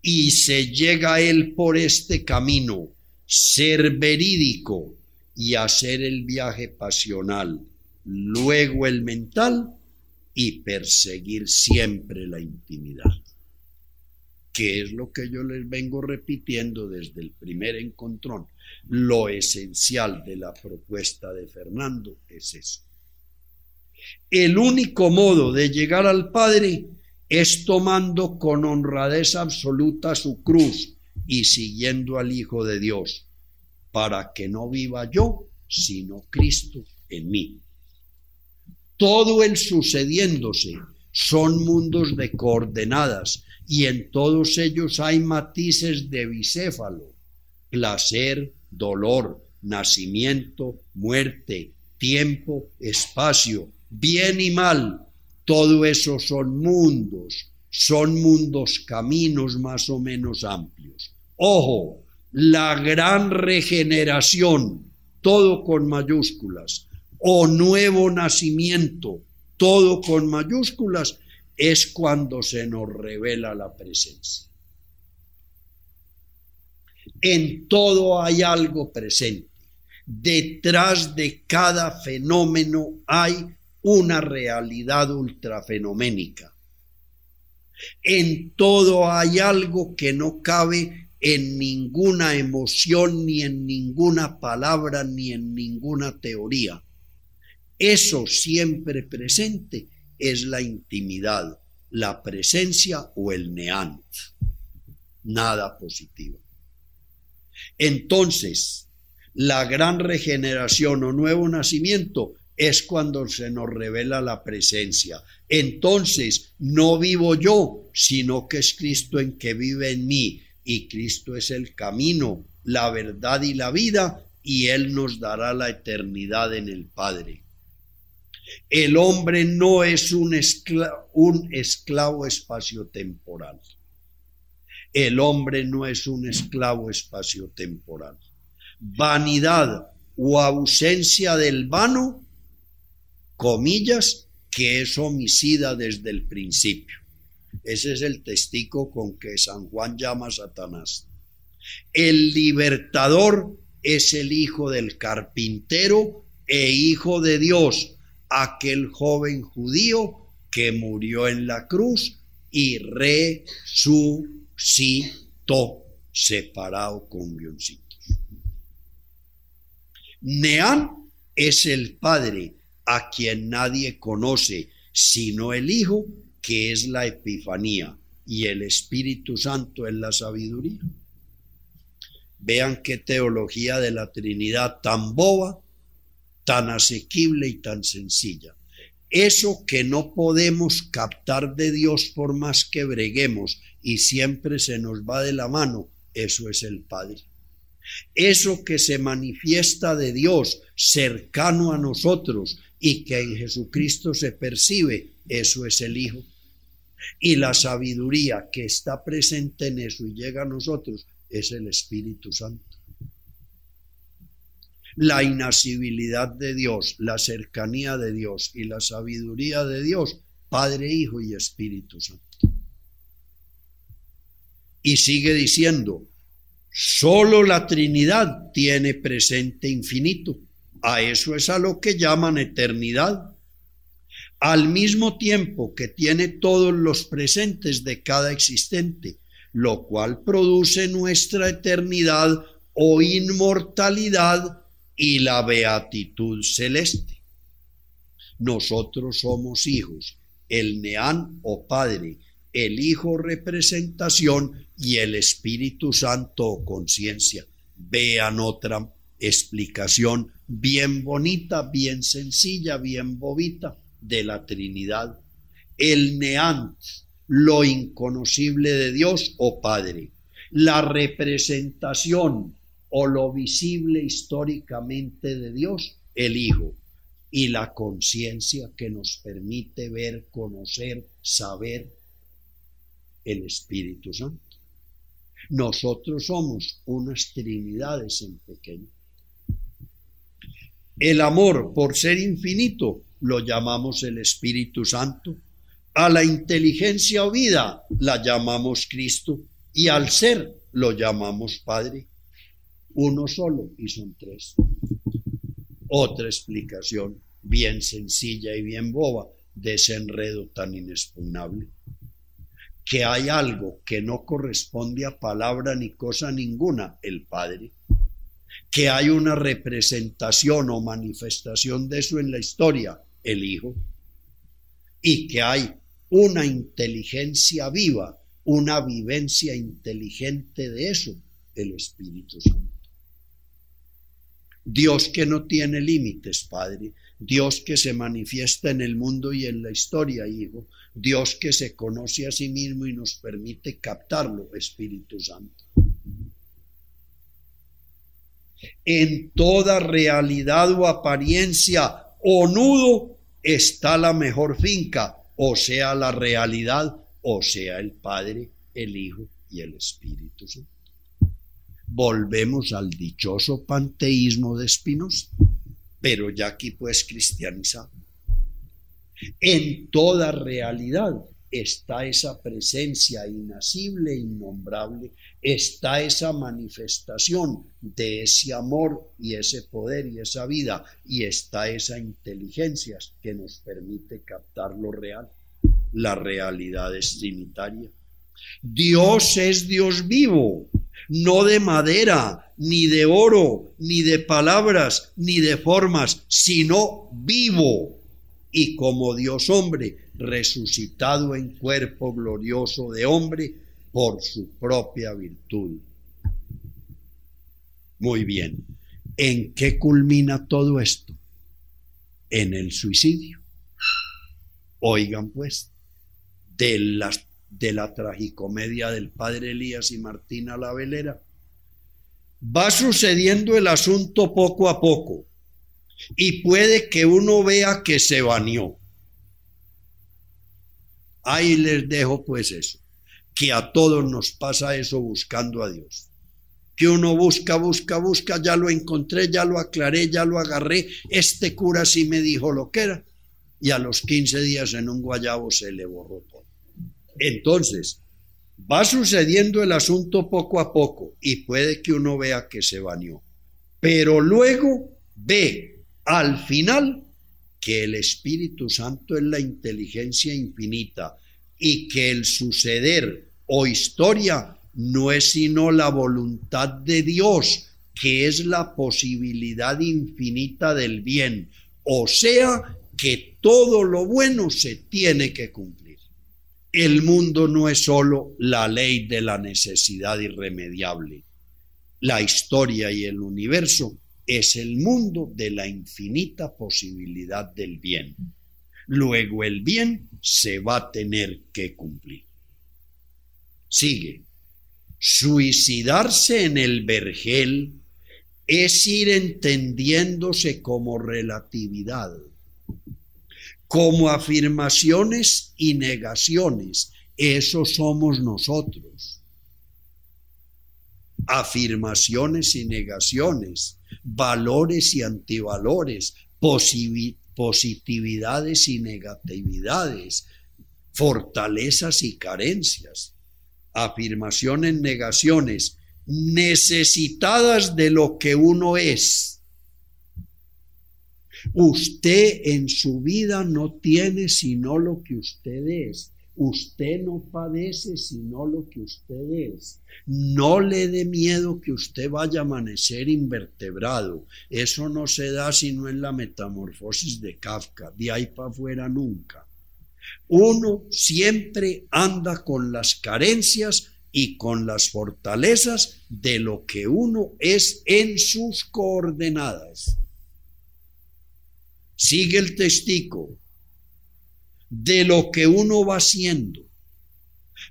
y se llega a Él por este camino, ser verídico y hacer el viaje pasional, luego el mental y perseguir siempre la intimidad, que es lo que yo les vengo repitiendo desde el primer encontrón. Lo esencial de la propuesta de Fernando es eso. El único modo de llegar al Padre es tomando con honradez absoluta su cruz y siguiendo al Hijo de Dios, para que no viva yo, sino Cristo en mí. Todo el sucediéndose son mundos de coordenadas y en todos ellos hay matices de bicéfalo, placer, dolor, nacimiento, muerte, tiempo, espacio, bien y mal, todo eso son mundos, son mundos caminos más o menos amplios. Ojo, la gran regeneración, todo con mayúsculas, o nuevo nacimiento, todo con mayúsculas, es cuando se nos revela la presencia. En todo hay algo presente. Detrás de cada fenómeno hay una realidad ultrafenoménica. En todo hay algo que no cabe en ninguna emoción, ni en ninguna palabra, ni en ninguna teoría. Eso siempre presente es la intimidad, la presencia o el neant. Nada positivo. Entonces, la gran regeneración o nuevo nacimiento es cuando se nos revela la presencia. Entonces, no vivo yo, sino que es Cristo en que vive en mí. Y Cristo es el camino, la verdad y la vida, y Él nos dará la eternidad en el Padre. El hombre no es un, esclavo, espaciotemporal. El hombre no es un esclavo espaciotemporal. Vanidad o ausencia del vano comillas, que es homicida desde el principio. Ese es el testigo con que San Juan llama a Satanás. El libertador es el hijo del carpintero e hijo de Dios, aquel joven judío que murió en la cruz y resucitó, separado con guioncitos. Neán es el padre a quien nadie conoce sino el Hijo, que es la Epifanía, y el Espíritu Santo es la sabiduría. Vean qué teología de la Trinidad tan boba, tan asequible y tan sencilla. Eso que no podemos captar de Dios por más que breguemos y siempre se nos va de la mano, eso es el Padre. Eso que se manifiesta de Dios cercano a nosotros y que en Jesucristo se percibe, eso es el Hijo. Y la sabiduría que está presente en eso y llega a nosotros es el Espíritu Santo. La inasibilidad de Dios, la cercanía de Dios y la sabiduría de Dios, Padre, Hijo y Espíritu Santo. Y sigue diciendo, solo la Trinidad tiene presente infinito a eso es a lo que llaman eternidad. Al mismo tiempo que tiene todos los presentes de cada existente, lo cual produce nuestra eternidad o inmortalidad y la beatitud celeste. Nosotros somos hijos el Neán o Padre, el Hijo representación y el Espíritu Santo o conciencia. Vean otra explicación bien bonita, bien sencilla, bien bobita de la Trinidad. El Neán, lo inconocible de Dios o Padre. La representación o lo visible históricamente de Dios, el Hijo y la conciencia que nos permite ver, conocer, saber el Espíritu Santo. Nosotros somos unas trinidades en pequeño. El amor, por ser infinito, lo llamamos el Espíritu Santo. A la inteligencia o vida la llamamos Cristo y al ser lo llamamos Padre. Uno solo y son tres. Otra explicación bien sencilla y bien boba de ese enredo tan inexpugnable. Que hay algo que no corresponde a palabra ni cosa ninguna, el Padre. Que hay una representación o manifestación de eso en la historia, el Hijo. Y que hay una inteligencia viva, una vivencia inteligente de eso, el Espíritu Santo. Dios que no tiene límites, Padre. Dios que se manifiesta en el mundo y en la historia, Hijo. Dios que se conoce a sí mismo y nos permite captarlo, Espíritu Santo. En toda realidad o apariencia o nudo está la mejor finca, o sea, la realidad, o sea, el Padre, el Hijo y el Espíritu Santo volvemos al dichoso panteísmo de Spinoza, pero ya aquí pues cristianizado. En toda realidad está esa presencia inacible, innombrable, está esa manifestación de ese amor y ese poder y esa vida, y está esa inteligencia que nos permite captar lo real. La realidad es trinitaria. Dios es Dios vivo, no de madera, ni de oro, ni de palabras, ni de formas, sino vivo y como Dios hombre, resucitado en cuerpo glorioso de hombre por su propia virtud. Muy bien, ¿en qué culmina todo esto? En el suicidio. Oigan pues, de las de la tragicomedia del padre Elías y Martina la Velera. Va sucediendo el asunto poco a poco y puede que uno vea que se bañó. Ahí les dejo pues eso, que a todos nos pasa eso buscando a Dios. Que uno busca, busca, busca, ya lo encontré, ya lo aclaré, ya lo agarré, este cura sí me dijo lo que era, y a los 15 días en un guayabo se le borró. Entonces, va sucediendo el asunto poco a poco y puede que uno vea que se bañó, pero luego ve al final que el Espíritu Santo es la inteligencia infinita y que el suceder o historia no es sino la voluntad de Dios, que es la posibilidad infinita del bien, o sea que todo lo bueno se tiene que cumplir. El mundo no es sólo la ley de la necesidad irremediable. La historia y el universo es el mundo de la infinita posibilidad del bien. Luego el bien se va a tener que cumplir. Sigue. Suicidarse en el vergel es ir entendiéndose como relatividad como afirmaciones y negaciones. Eso somos nosotros. Afirmaciones y negaciones, valores y antivalores, positividades y negatividades, fortalezas y carencias. Afirmaciones, negaciones, necesitadas de lo que uno es Usted en su vida no tiene sino lo que usted es. Usted no padece sino lo que usted es. No le dé miedo que usted vaya a amanecer invertebrado. Eso no se da sino en la metamorfosis de Kafka. De ahí para afuera nunca. Uno siempre anda con las carencias y con las fortalezas de lo que uno es en sus coordenadas. Sigue el testigo de lo que uno va haciendo.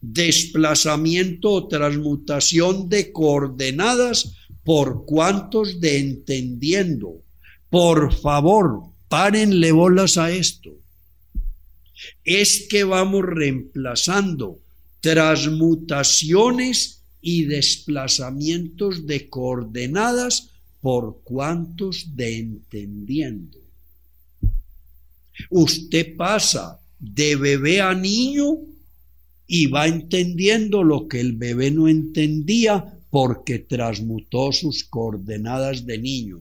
Desplazamiento o transmutación de coordenadas por cuantos de entendiendo. Por favor, párenle bolas a esto. Es que vamos reemplazando transmutaciones y desplazamientos de coordenadas por cuantos de entendiendo. Usted pasa de bebé a niño y va entendiendo lo que el bebé no entendía porque transmutó sus coordenadas de niño.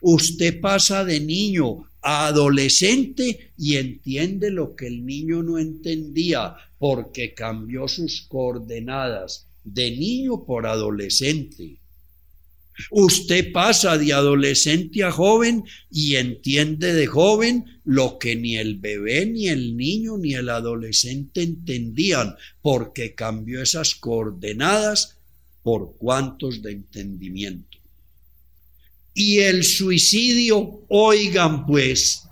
Usted pasa de niño a adolescente y entiende lo que el niño no entendía porque cambió sus coordenadas de niño por adolescente. Usted pasa de adolescente a joven y entiende de joven lo que ni el bebé, ni el niño, ni el adolescente entendían, porque cambió esas coordenadas por cuantos de entendimiento. Y el suicidio, oigan pues,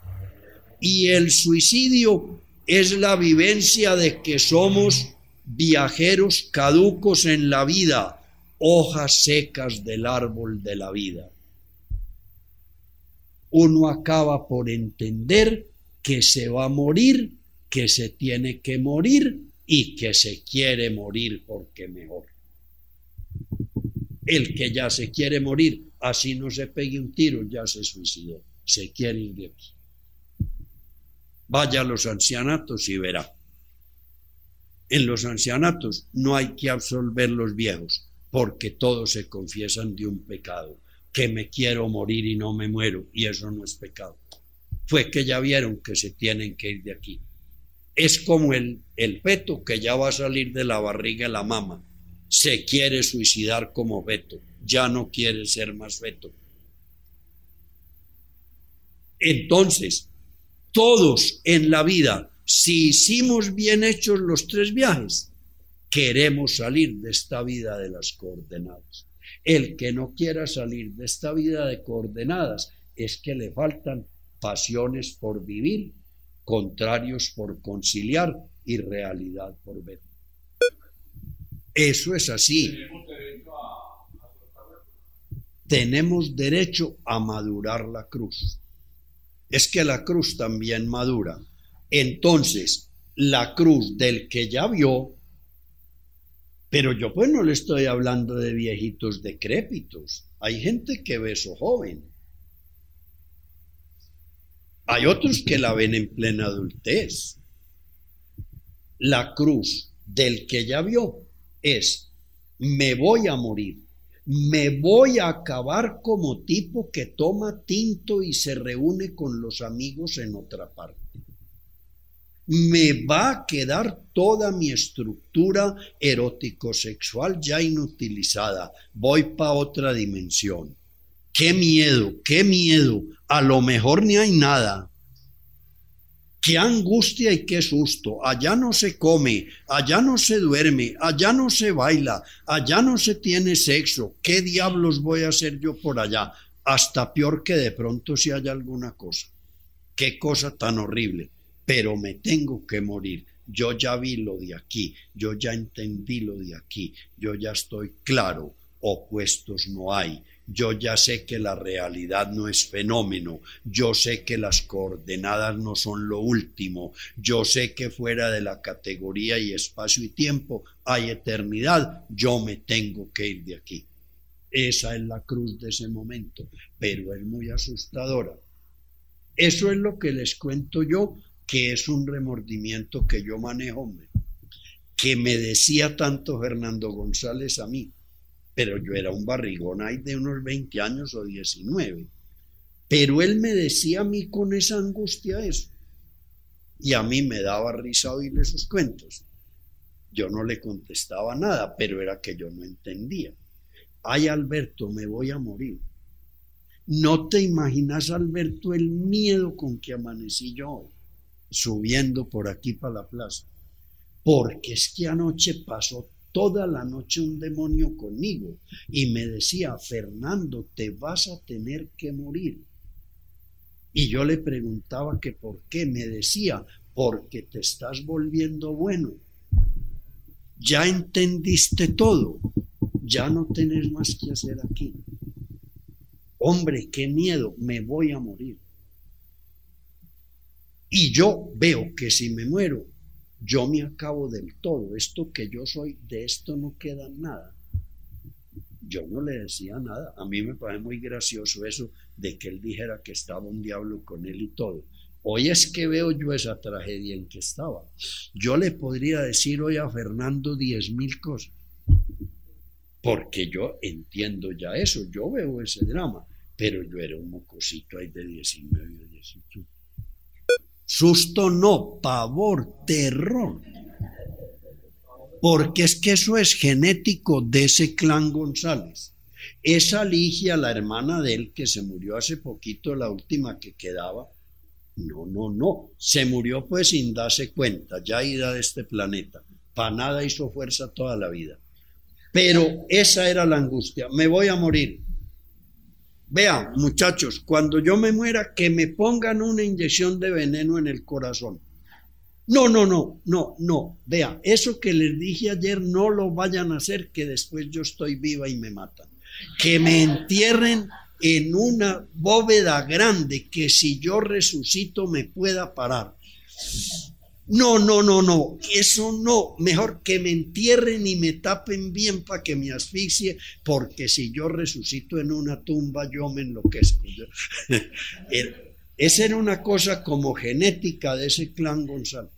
y el suicidio es la vivencia de que somos viajeros caducos en la vida, hojas secas del árbol de la vida. Uno acaba por entender que se va a morir, que se tiene que morir y que se quiere morir porque mejor el que ya se quiere morir, así no se pegue un tiro, ya se suicidó, se quiere ir de aquí. Vaya a los ancianatos y verá. En los ancianatos no hay que absolver los viejos, porque todos se confiesan de un pecado, que me quiero morir y no me muero, y eso no es pecado. Fue que ya vieron que se tienen que ir de aquí. Es como el, el feto que ya va a salir de la barriga de la mama se quiere suicidar como Beto, ya no quiere ser más Beto. Entonces, todos en la vida, si hicimos bien hechos los tres viajes, queremos salir de esta vida de las coordenadas. El que no quiera salir de esta vida de coordenadas es que le faltan pasiones por vivir, contrarios por conciliar y realidad por ver. Eso es así. Tenemos derecho a madurar la cruz. Es que la cruz también madura. Entonces, la cruz del que ya vio, pero yo pues no le estoy hablando de viejitos decrépitos. Hay gente que ve eso joven. Hay otros que la ven en plena adultez. La cruz del que ya vio es, me voy a morir, me voy a acabar como tipo que toma tinto y se reúne con los amigos en otra parte. Me va a quedar toda mi estructura erótico-sexual ya inutilizada. Voy para otra dimensión. Qué miedo, qué miedo. A lo mejor ni hay nada. Qué angustia y qué susto. Allá no se come, allá no se duerme, allá no se baila, allá no se tiene sexo. ¿Qué diablos voy a hacer yo por allá? Hasta peor que de pronto si haya alguna cosa. Qué cosa tan horrible. Pero me tengo que morir. Yo ya vi lo de aquí, yo ya entendí lo de aquí, yo ya estoy claro. Opuestos no hay yo ya sé que la realidad no es fenómeno, yo sé que las coordenadas no son lo último, yo sé que fuera de la categoría y espacio y tiempo hay eternidad, yo me tengo que ir de aquí. Esa es la cruz de ese momento, pero es muy asustadora. Eso es lo que les cuento yo, que es un remordimiento que yo manejo, que me decía tanto Fernando González a mí pero yo era un barrigón ahí de unos 20 años o 19. Pero él me decía a mí con esa angustia eso. Y a mí me daba risa oírle sus cuentos. Yo no le contestaba nada, pero era que yo no entendía. Ay, Alberto, me voy a morir. No te imaginas, Alberto, el miedo con que amanecí yo hoy. Subiendo por aquí para la plaza. Porque es que anoche pasó toda la noche un demonio conmigo y me decía, Fernando, te vas a tener que morir. Y yo le preguntaba que por qué. Me decía, porque te estás volviendo bueno. Ya entendiste todo. Ya no tenés más que hacer aquí. Hombre, qué miedo, me voy a morir. Y yo veo que si me muero, yo me acabo del todo. Esto que yo soy, de esto no queda nada. Yo no le decía nada. A mí me parece muy gracioso eso de que él dijera que estaba un diablo con él y todo. Hoy es que veo yo esa tragedia en que estaba. Yo le podría decir hoy a Fernando diez mil cosas. Porque yo entiendo ya eso. Yo veo ese drama. Pero yo era un mocosito ahí de 19 o 18. Susto no, pavor, terror. Porque es que eso es genético de ese clan González. Esa Ligia, la hermana de él, que se murió hace poquito, la última que quedaba, no, no, no, se murió pues sin darse cuenta, ya ida de este planeta. Para nada hizo fuerza toda la vida. Pero esa era la angustia, me voy a morir. Vean, muchachos, cuando yo me muera, que me pongan una inyección de veneno en el corazón. No, no, no, no, no. Vean, eso que les dije ayer, no lo vayan a hacer, que después yo estoy viva y me matan. Que me entierren en una bóveda grande, que si yo resucito me pueda parar. No, no, no, no, eso no. Mejor que me entierren y me tapen bien para que me asfixie, porque si yo resucito en una tumba, yo me enloquezco. Esa era una cosa como genética de ese clan González.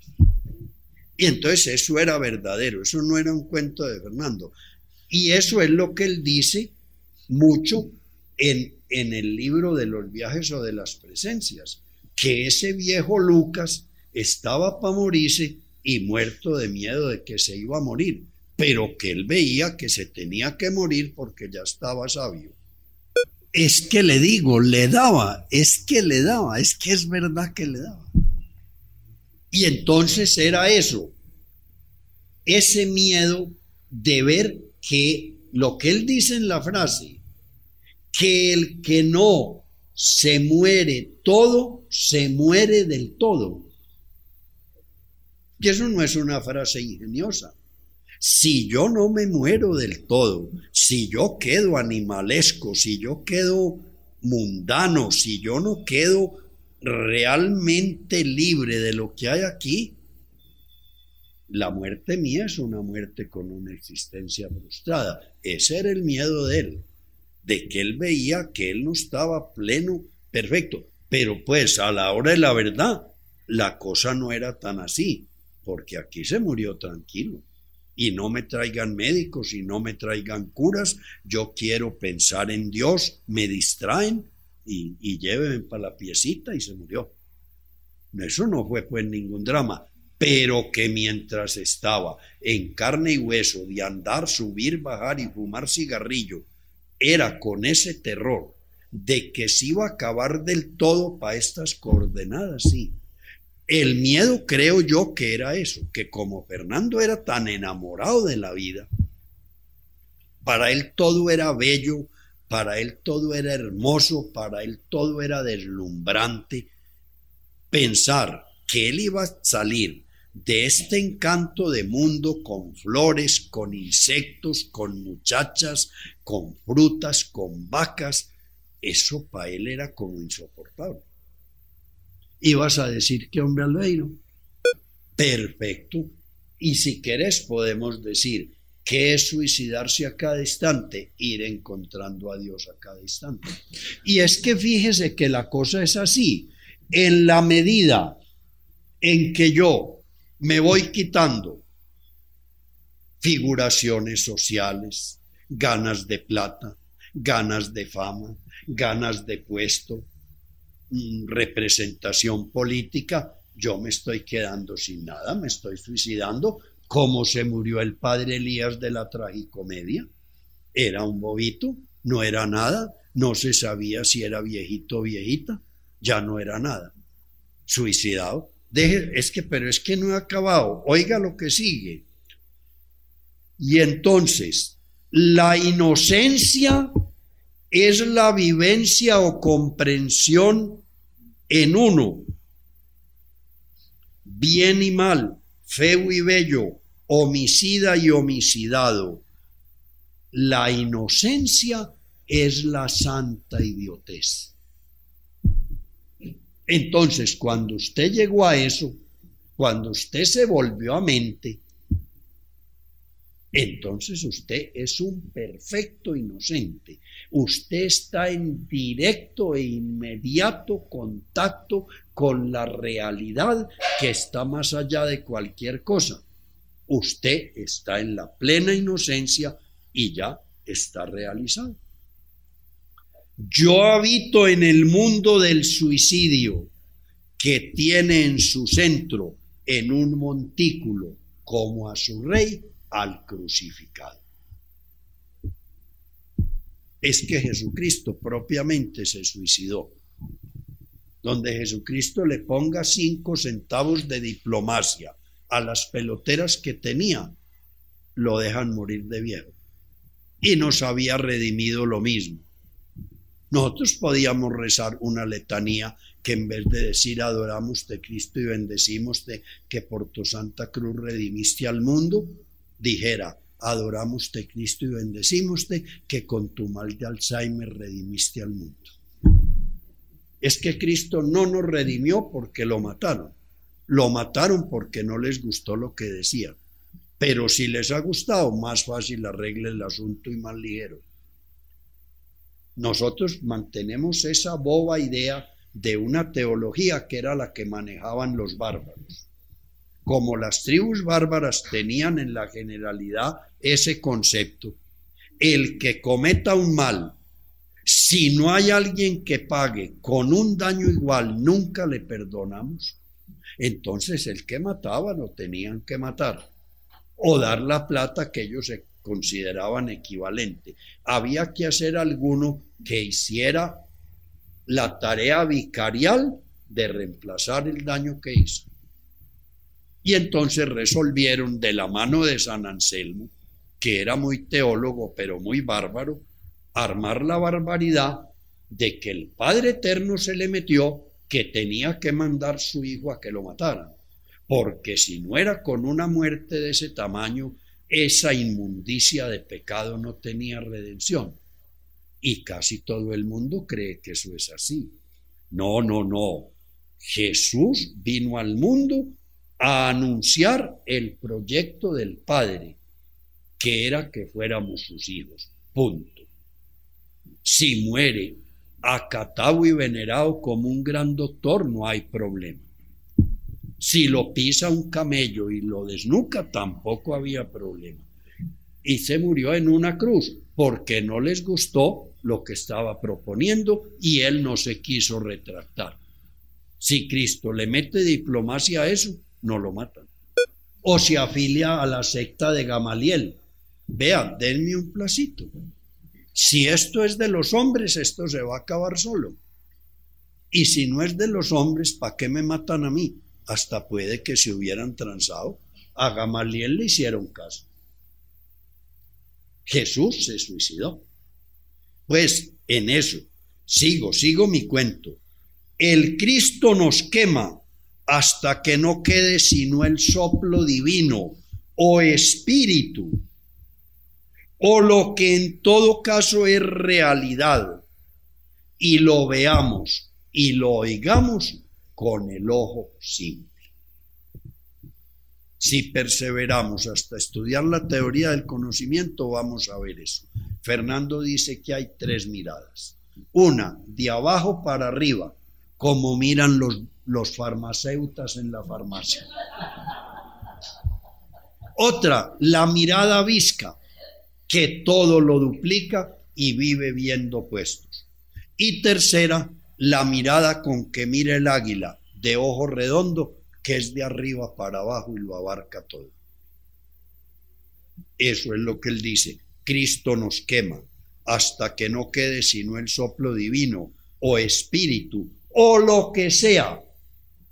Y entonces eso era verdadero, eso no era un cuento de Fernando. Y eso es lo que él dice mucho en, en el libro de los viajes o de las presencias, que ese viejo Lucas estaba para morirse y muerto de miedo de que se iba a morir, pero que él veía que se tenía que morir porque ya estaba sabio. Es que le digo, le daba, es que le daba, es que es verdad que le daba. Y entonces era eso, ese miedo de ver que lo que él dice en la frase, que el que no se muere todo, se muere del todo. Y eso no es una frase ingeniosa. Si yo no me muero del todo, si yo quedo animalesco, si yo quedo mundano, si yo no quedo realmente libre de lo que hay aquí, la muerte mía es una muerte con una existencia frustrada. Ese era el miedo de él, de que él veía que él no estaba pleno, perfecto. Pero pues a la hora de la verdad, la cosa no era tan así porque aquí se murió tranquilo. Y no me traigan médicos y no me traigan curas, yo quiero pensar en Dios, me distraen y, y llévenme para la piecita y se murió. Eso no fue pues ningún drama, pero que mientras estaba en carne y hueso de andar, subir, bajar y fumar cigarrillo, era con ese terror de que se iba a acabar del todo para estas coordenadas, sí el miedo creo yo que era eso, que como Fernando era tan enamorado de la vida, para él todo era bello, para él todo era hermoso, para él todo era deslumbrante, pensar que él iba a salir de este encanto de mundo con flores, con insectos, con muchachas, con frutas, con vacas, eso para él era como insoportable. Y vas a decir que hombre albeiro. Perfecto. Y si querés podemos decir que es suicidarse a cada instante, ir encontrando a Dios a cada instante. Y es que fíjese que la cosa es así. En la medida en que yo me voy quitando figuraciones sociales, ganas de plata, ganas de fama, ganas de puesto, representación política, yo me estoy quedando sin nada, me estoy suicidando, como se murió el padre Elías de la tragicomedia. Era un bobito, no era nada, no se sabía si era viejito o viejita, ya no era nada. Suicidado, Deje, es que, pero es que no he acabado. Oiga lo que sigue. Y entonces, la inocencia es la vivencia o comprensión en uno, bien y mal, feo y bello, homicida y homicidado. La inocencia es la santa idiotez. Entonces, cuando usted llegó a eso, cuando usted se volvió a mente, entonces usted es un perfecto inocente. Usted está en directo e inmediato contacto con la realidad que está más allá de cualquier cosa. Usted está en la plena inocencia y ya está realizado. Yo habito en el mundo del suicidio que tiene en su centro, en un montículo, como a su rey, al crucificado. Es que Jesucristo propiamente se suicidó. Donde Jesucristo le ponga cinco centavos de diplomacia a las peloteras que tenía, lo dejan morir de viejo. Y nos había redimido lo mismo. Nosotros podíamos rezar una letanía que en vez de decir adoramos de Cristo y bendecimos de que por tu santa cruz redimiste al mundo, dijera, adoramos de Cristo y bendecimos que con tu mal de Alzheimer redimiste al mundo. Es que Cristo no nos redimió porque lo mataron. Lo mataron porque no les gustó lo que decían. Pero si les ha gustado, más fácil arregle el asunto y más ligero. Nosotros mantenemos esa boba idea de una teología que era la que manejaban los bárbaros como las tribus bárbaras tenían en la generalidad ese concepto, el que cometa un mal, si no hay alguien que pague con un daño igual, nunca le perdonamos. Entonces el que mataba lo tenían que matar o dar la plata que ellos se consideraban equivalente. Había que hacer alguno que hiciera la tarea vicarial de reemplazar el daño que hizo. Y entonces resolvieron de la mano de San Anselmo, que era muy teólogo pero muy bárbaro, armar la barbaridad de que el Padre Eterno se le metió que tenía que mandar su hijo a que lo mataran, porque si no era con una muerte de ese tamaño, esa inmundicia de pecado no tenía redención. Y casi todo el mundo cree que eso es así. No, no, no. Jesús vino al mundo a anunciar el proyecto del Padre, que era que fuéramos sus hijos. Punto. Si muere acatado y venerado como un gran doctor, no hay problema. Si lo pisa un camello y lo desnuca, tampoco había problema. Y se murió en una cruz porque no les gustó lo que estaba proponiendo y él no se quiso retractar. Si Cristo le mete diplomacia a eso, no lo matan. O se afilia a la secta de Gamaliel. Vean, denme un placito. Si esto es de los hombres, esto se va a acabar solo. Y si no es de los hombres, ¿para qué me matan a mí? Hasta puede que se hubieran transado. A Gamaliel le hicieron caso. Jesús se suicidó. Pues en eso, sigo, sigo mi cuento. El Cristo nos quema hasta que no quede sino el soplo divino o espíritu, o lo que en todo caso es realidad, y lo veamos y lo oigamos con el ojo simple. Si perseveramos hasta estudiar la teoría del conocimiento, vamos a ver eso. Fernando dice que hay tres miradas. Una, de abajo para arriba, como miran los los farmacéutas en la farmacia. Otra, la mirada visca, que todo lo duplica y vive viendo puestos. Y tercera, la mirada con que mira el águila, de ojo redondo, que es de arriba para abajo y lo abarca todo. Eso es lo que él dice. Cristo nos quema hasta que no quede sino el soplo divino o espíritu o lo que sea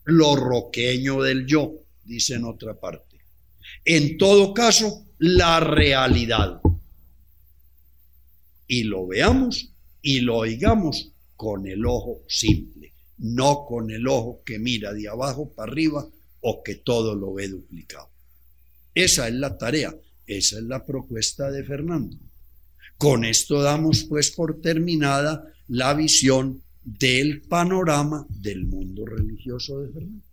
lo roqueño del yo, dice en otra parte. En todo caso, la realidad. Y lo veamos y lo oigamos con el ojo simple, no con el ojo que mira de abajo para arriba o que todo lo ve duplicado. Esa es la tarea, esa es la propuesta de Fernando. Con esto damos pues por terminada la visión del panorama del mundo religioso de Fernando.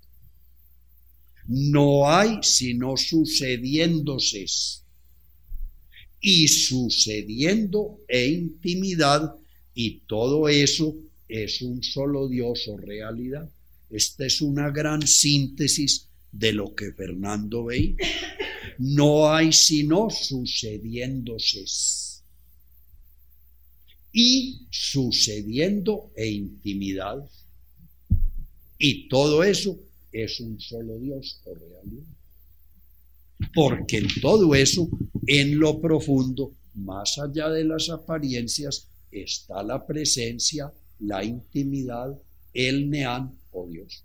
No hay sino sucediéndose y sucediendo e intimidad y todo eso es un solo Dios o realidad. Esta es una gran síntesis de lo que Fernando veía. No hay sino sucediéndose y sucediendo e intimidad. Y todo eso es un solo Dios o realidad. Porque en todo eso, en lo profundo, más allá de las apariencias, está la presencia, la intimidad, el neán o Dios.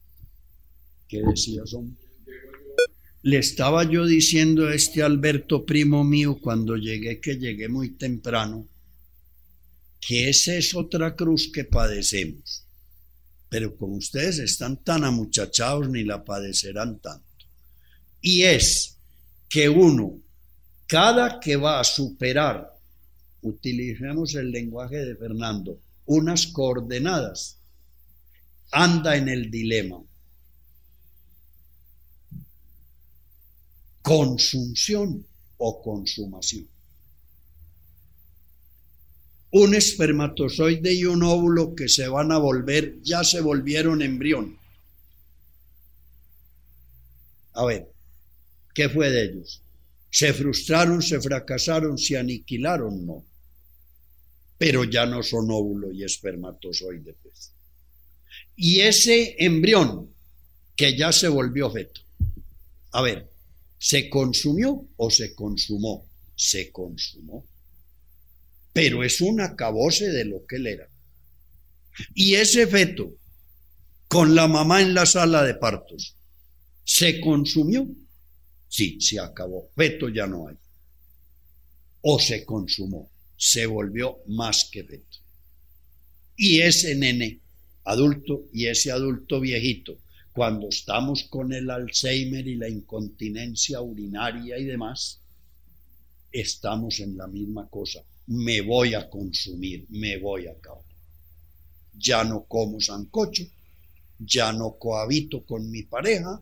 ¿Qué decías, hombre? Le estaba yo diciendo a este Alberto, primo mío, cuando llegué, que llegué muy temprano, que esa es otra cruz que padecemos. Pero como ustedes están tan amuchachados, ni la padecerán tanto. Y es que uno, cada que va a superar, utilicemos el lenguaje de Fernando, unas coordenadas, anda en el dilema. Consunción o consumación un espermatozoide y un óvulo que se van a volver, ya se volvieron embrión. A ver, ¿qué fue de ellos? ¿Se frustraron, se fracasaron, se aniquilaron? No. Pero ya no son óvulo y espermatozoide. Pues. Y ese embrión que ya se volvió feto. A ver, ¿se consumió o se consumó? Se consumó pero es un acabose de lo que él era. Y ese feto, con la mamá en la sala de partos, ¿se consumió? Sí, se acabó. Feto ya no hay. O se consumó, se volvió más que feto. Y ese nene adulto y ese adulto viejito, cuando estamos con el Alzheimer y la incontinencia urinaria y demás, estamos en la misma cosa me voy a consumir, me voy a acabar. Ya no como sancocho, ya no cohabito con mi pareja,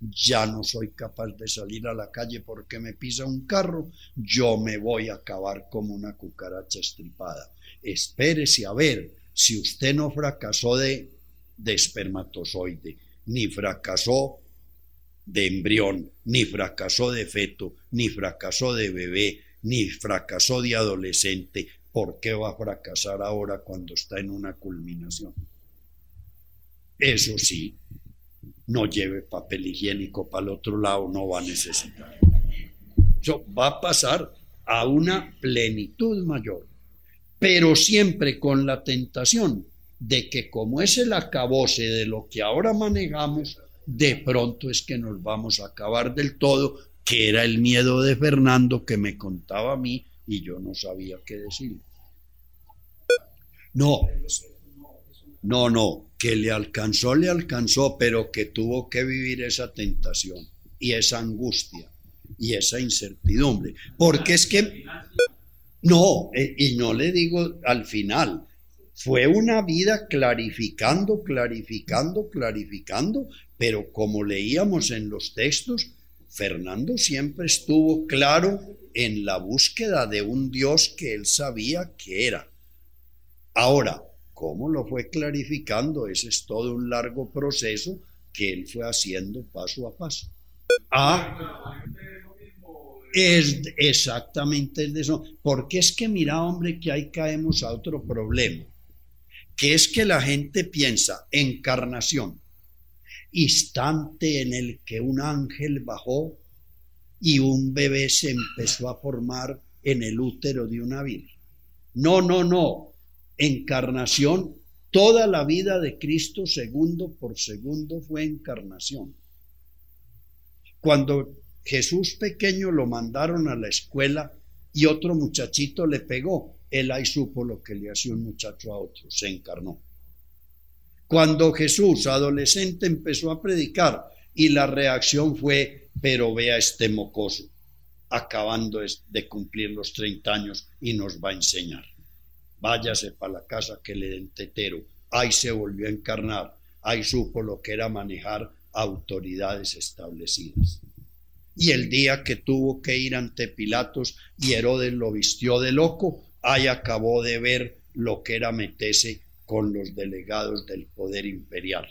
ya no soy capaz de salir a la calle porque me pisa un carro, yo me voy a acabar como una cucaracha estripada. Espérese a ver si usted no fracasó de, de espermatozoide, ni fracasó de embrión, ni fracasó de feto, ni fracasó de bebé, ni fracasó de adolescente, ¿por qué va a fracasar ahora cuando está en una culminación? Eso sí, no lleve papel higiénico para el otro lado, no va a necesitar. Eso va a pasar a una plenitud mayor, pero siempre con la tentación de que como es el acabose de lo que ahora manejamos, de pronto es que nos vamos a acabar del todo que era el miedo de Fernando que me contaba a mí y yo no sabía qué decir. No, no, no, que le alcanzó, le alcanzó, pero que tuvo que vivir esa tentación y esa angustia y esa incertidumbre. Porque es que, no, eh, y no le digo al final, fue una vida clarificando, clarificando, clarificando, pero como leíamos en los textos, Fernando siempre estuvo claro en la búsqueda de un Dios que él sabía que era. Ahora, ¿cómo lo fue clarificando? Ese es todo un largo proceso que él fue haciendo paso a paso. Ah, es exactamente el de eso. Porque es que mira, hombre, que ahí caemos a otro problema, que es que la gente piensa encarnación, instante en el que un ángel bajó y un bebé se empezó a formar en el útero de una virgen. No, no, no. Encarnación Toda la vida de Cristo segundo por segundo fue encarnación. Cuando Jesús pequeño lo mandaron a la escuela y otro muchachito le pegó, él ahí supo lo que le hacía un muchacho a otro, se encarnó. Cuando Jesús, adolescente, empezó a predicar y la reacción fue, pero vea este mocoso, acabando de cumplir los 30 años y nos va a enseñar. Váyase para la casa que le den tetero. Ahí se volvió a encarnar, ahí supo lo que era manejar autoridades establecidas. Y el día que tuvo que ir ante Pilatos y Herodes lo vistió de loco, ahí acabó de ver lo que era meterse con los delegados del poder imperial.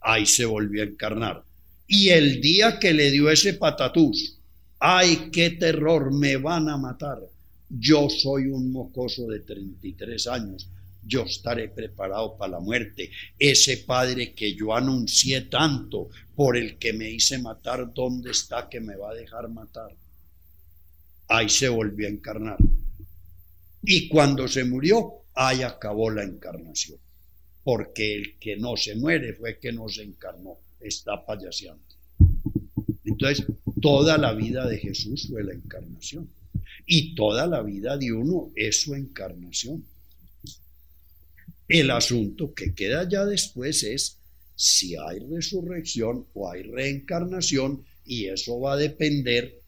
Ahí se volvió a encarnar. Y el día que le dio ese patatús, ay, qué terror, me van a matar. Yo soy un mocoso de 33 años, yo estaré preparado para la muerte. Ese Padre que yo anuncié tanto, por el que me hice matar, ¿dónde está que me va a dejar matar? Ahí se volvió a encarnar. Y cuando se murió, ahí acabó la encarnación. Porque el que no se muere fue que no se encarnó, está payaseando. Entonces, toda la vida de Jesús fue la encarnación. Y toda la vida de uno es su encarnación. El asunto que queda ya después es si hay resurrección o hay reencarnación y eso va a depender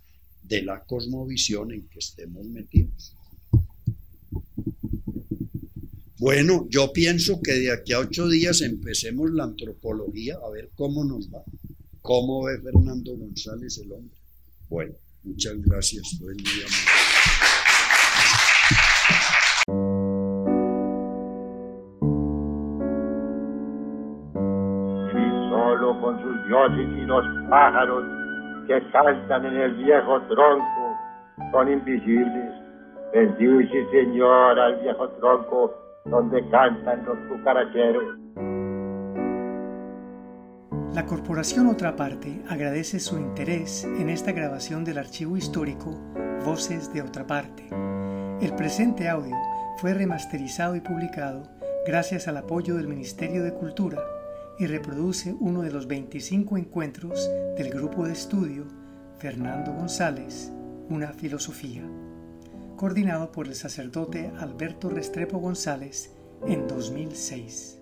de la cosmovisión en que estemos metidos. Bueno, yo pienso que de aquí a ocho días empecemos la antropología a ver cómo nos va. ¿Cómo ve Fernando González el hombre? Bueno, muchas gracias. Buen día. Dioses y los pájaros que cantan en el viejo tronco son invisibles. Bendice, Señor, al viejo tronco donde cantan los cucaracheros. La Corporación Otra Parte agradece su interés en esta grabación del archivo histórico Voces de Otra Parte. El presente audio fue remasterizado y publicado gracias al apoyo del Ministerio de Cultura y reproduce uno de los 25 encuentros del grupo de estudio Fernando González, Una Filosofía, coordinado por el sacerdote Alberto Restrepo González en 2006.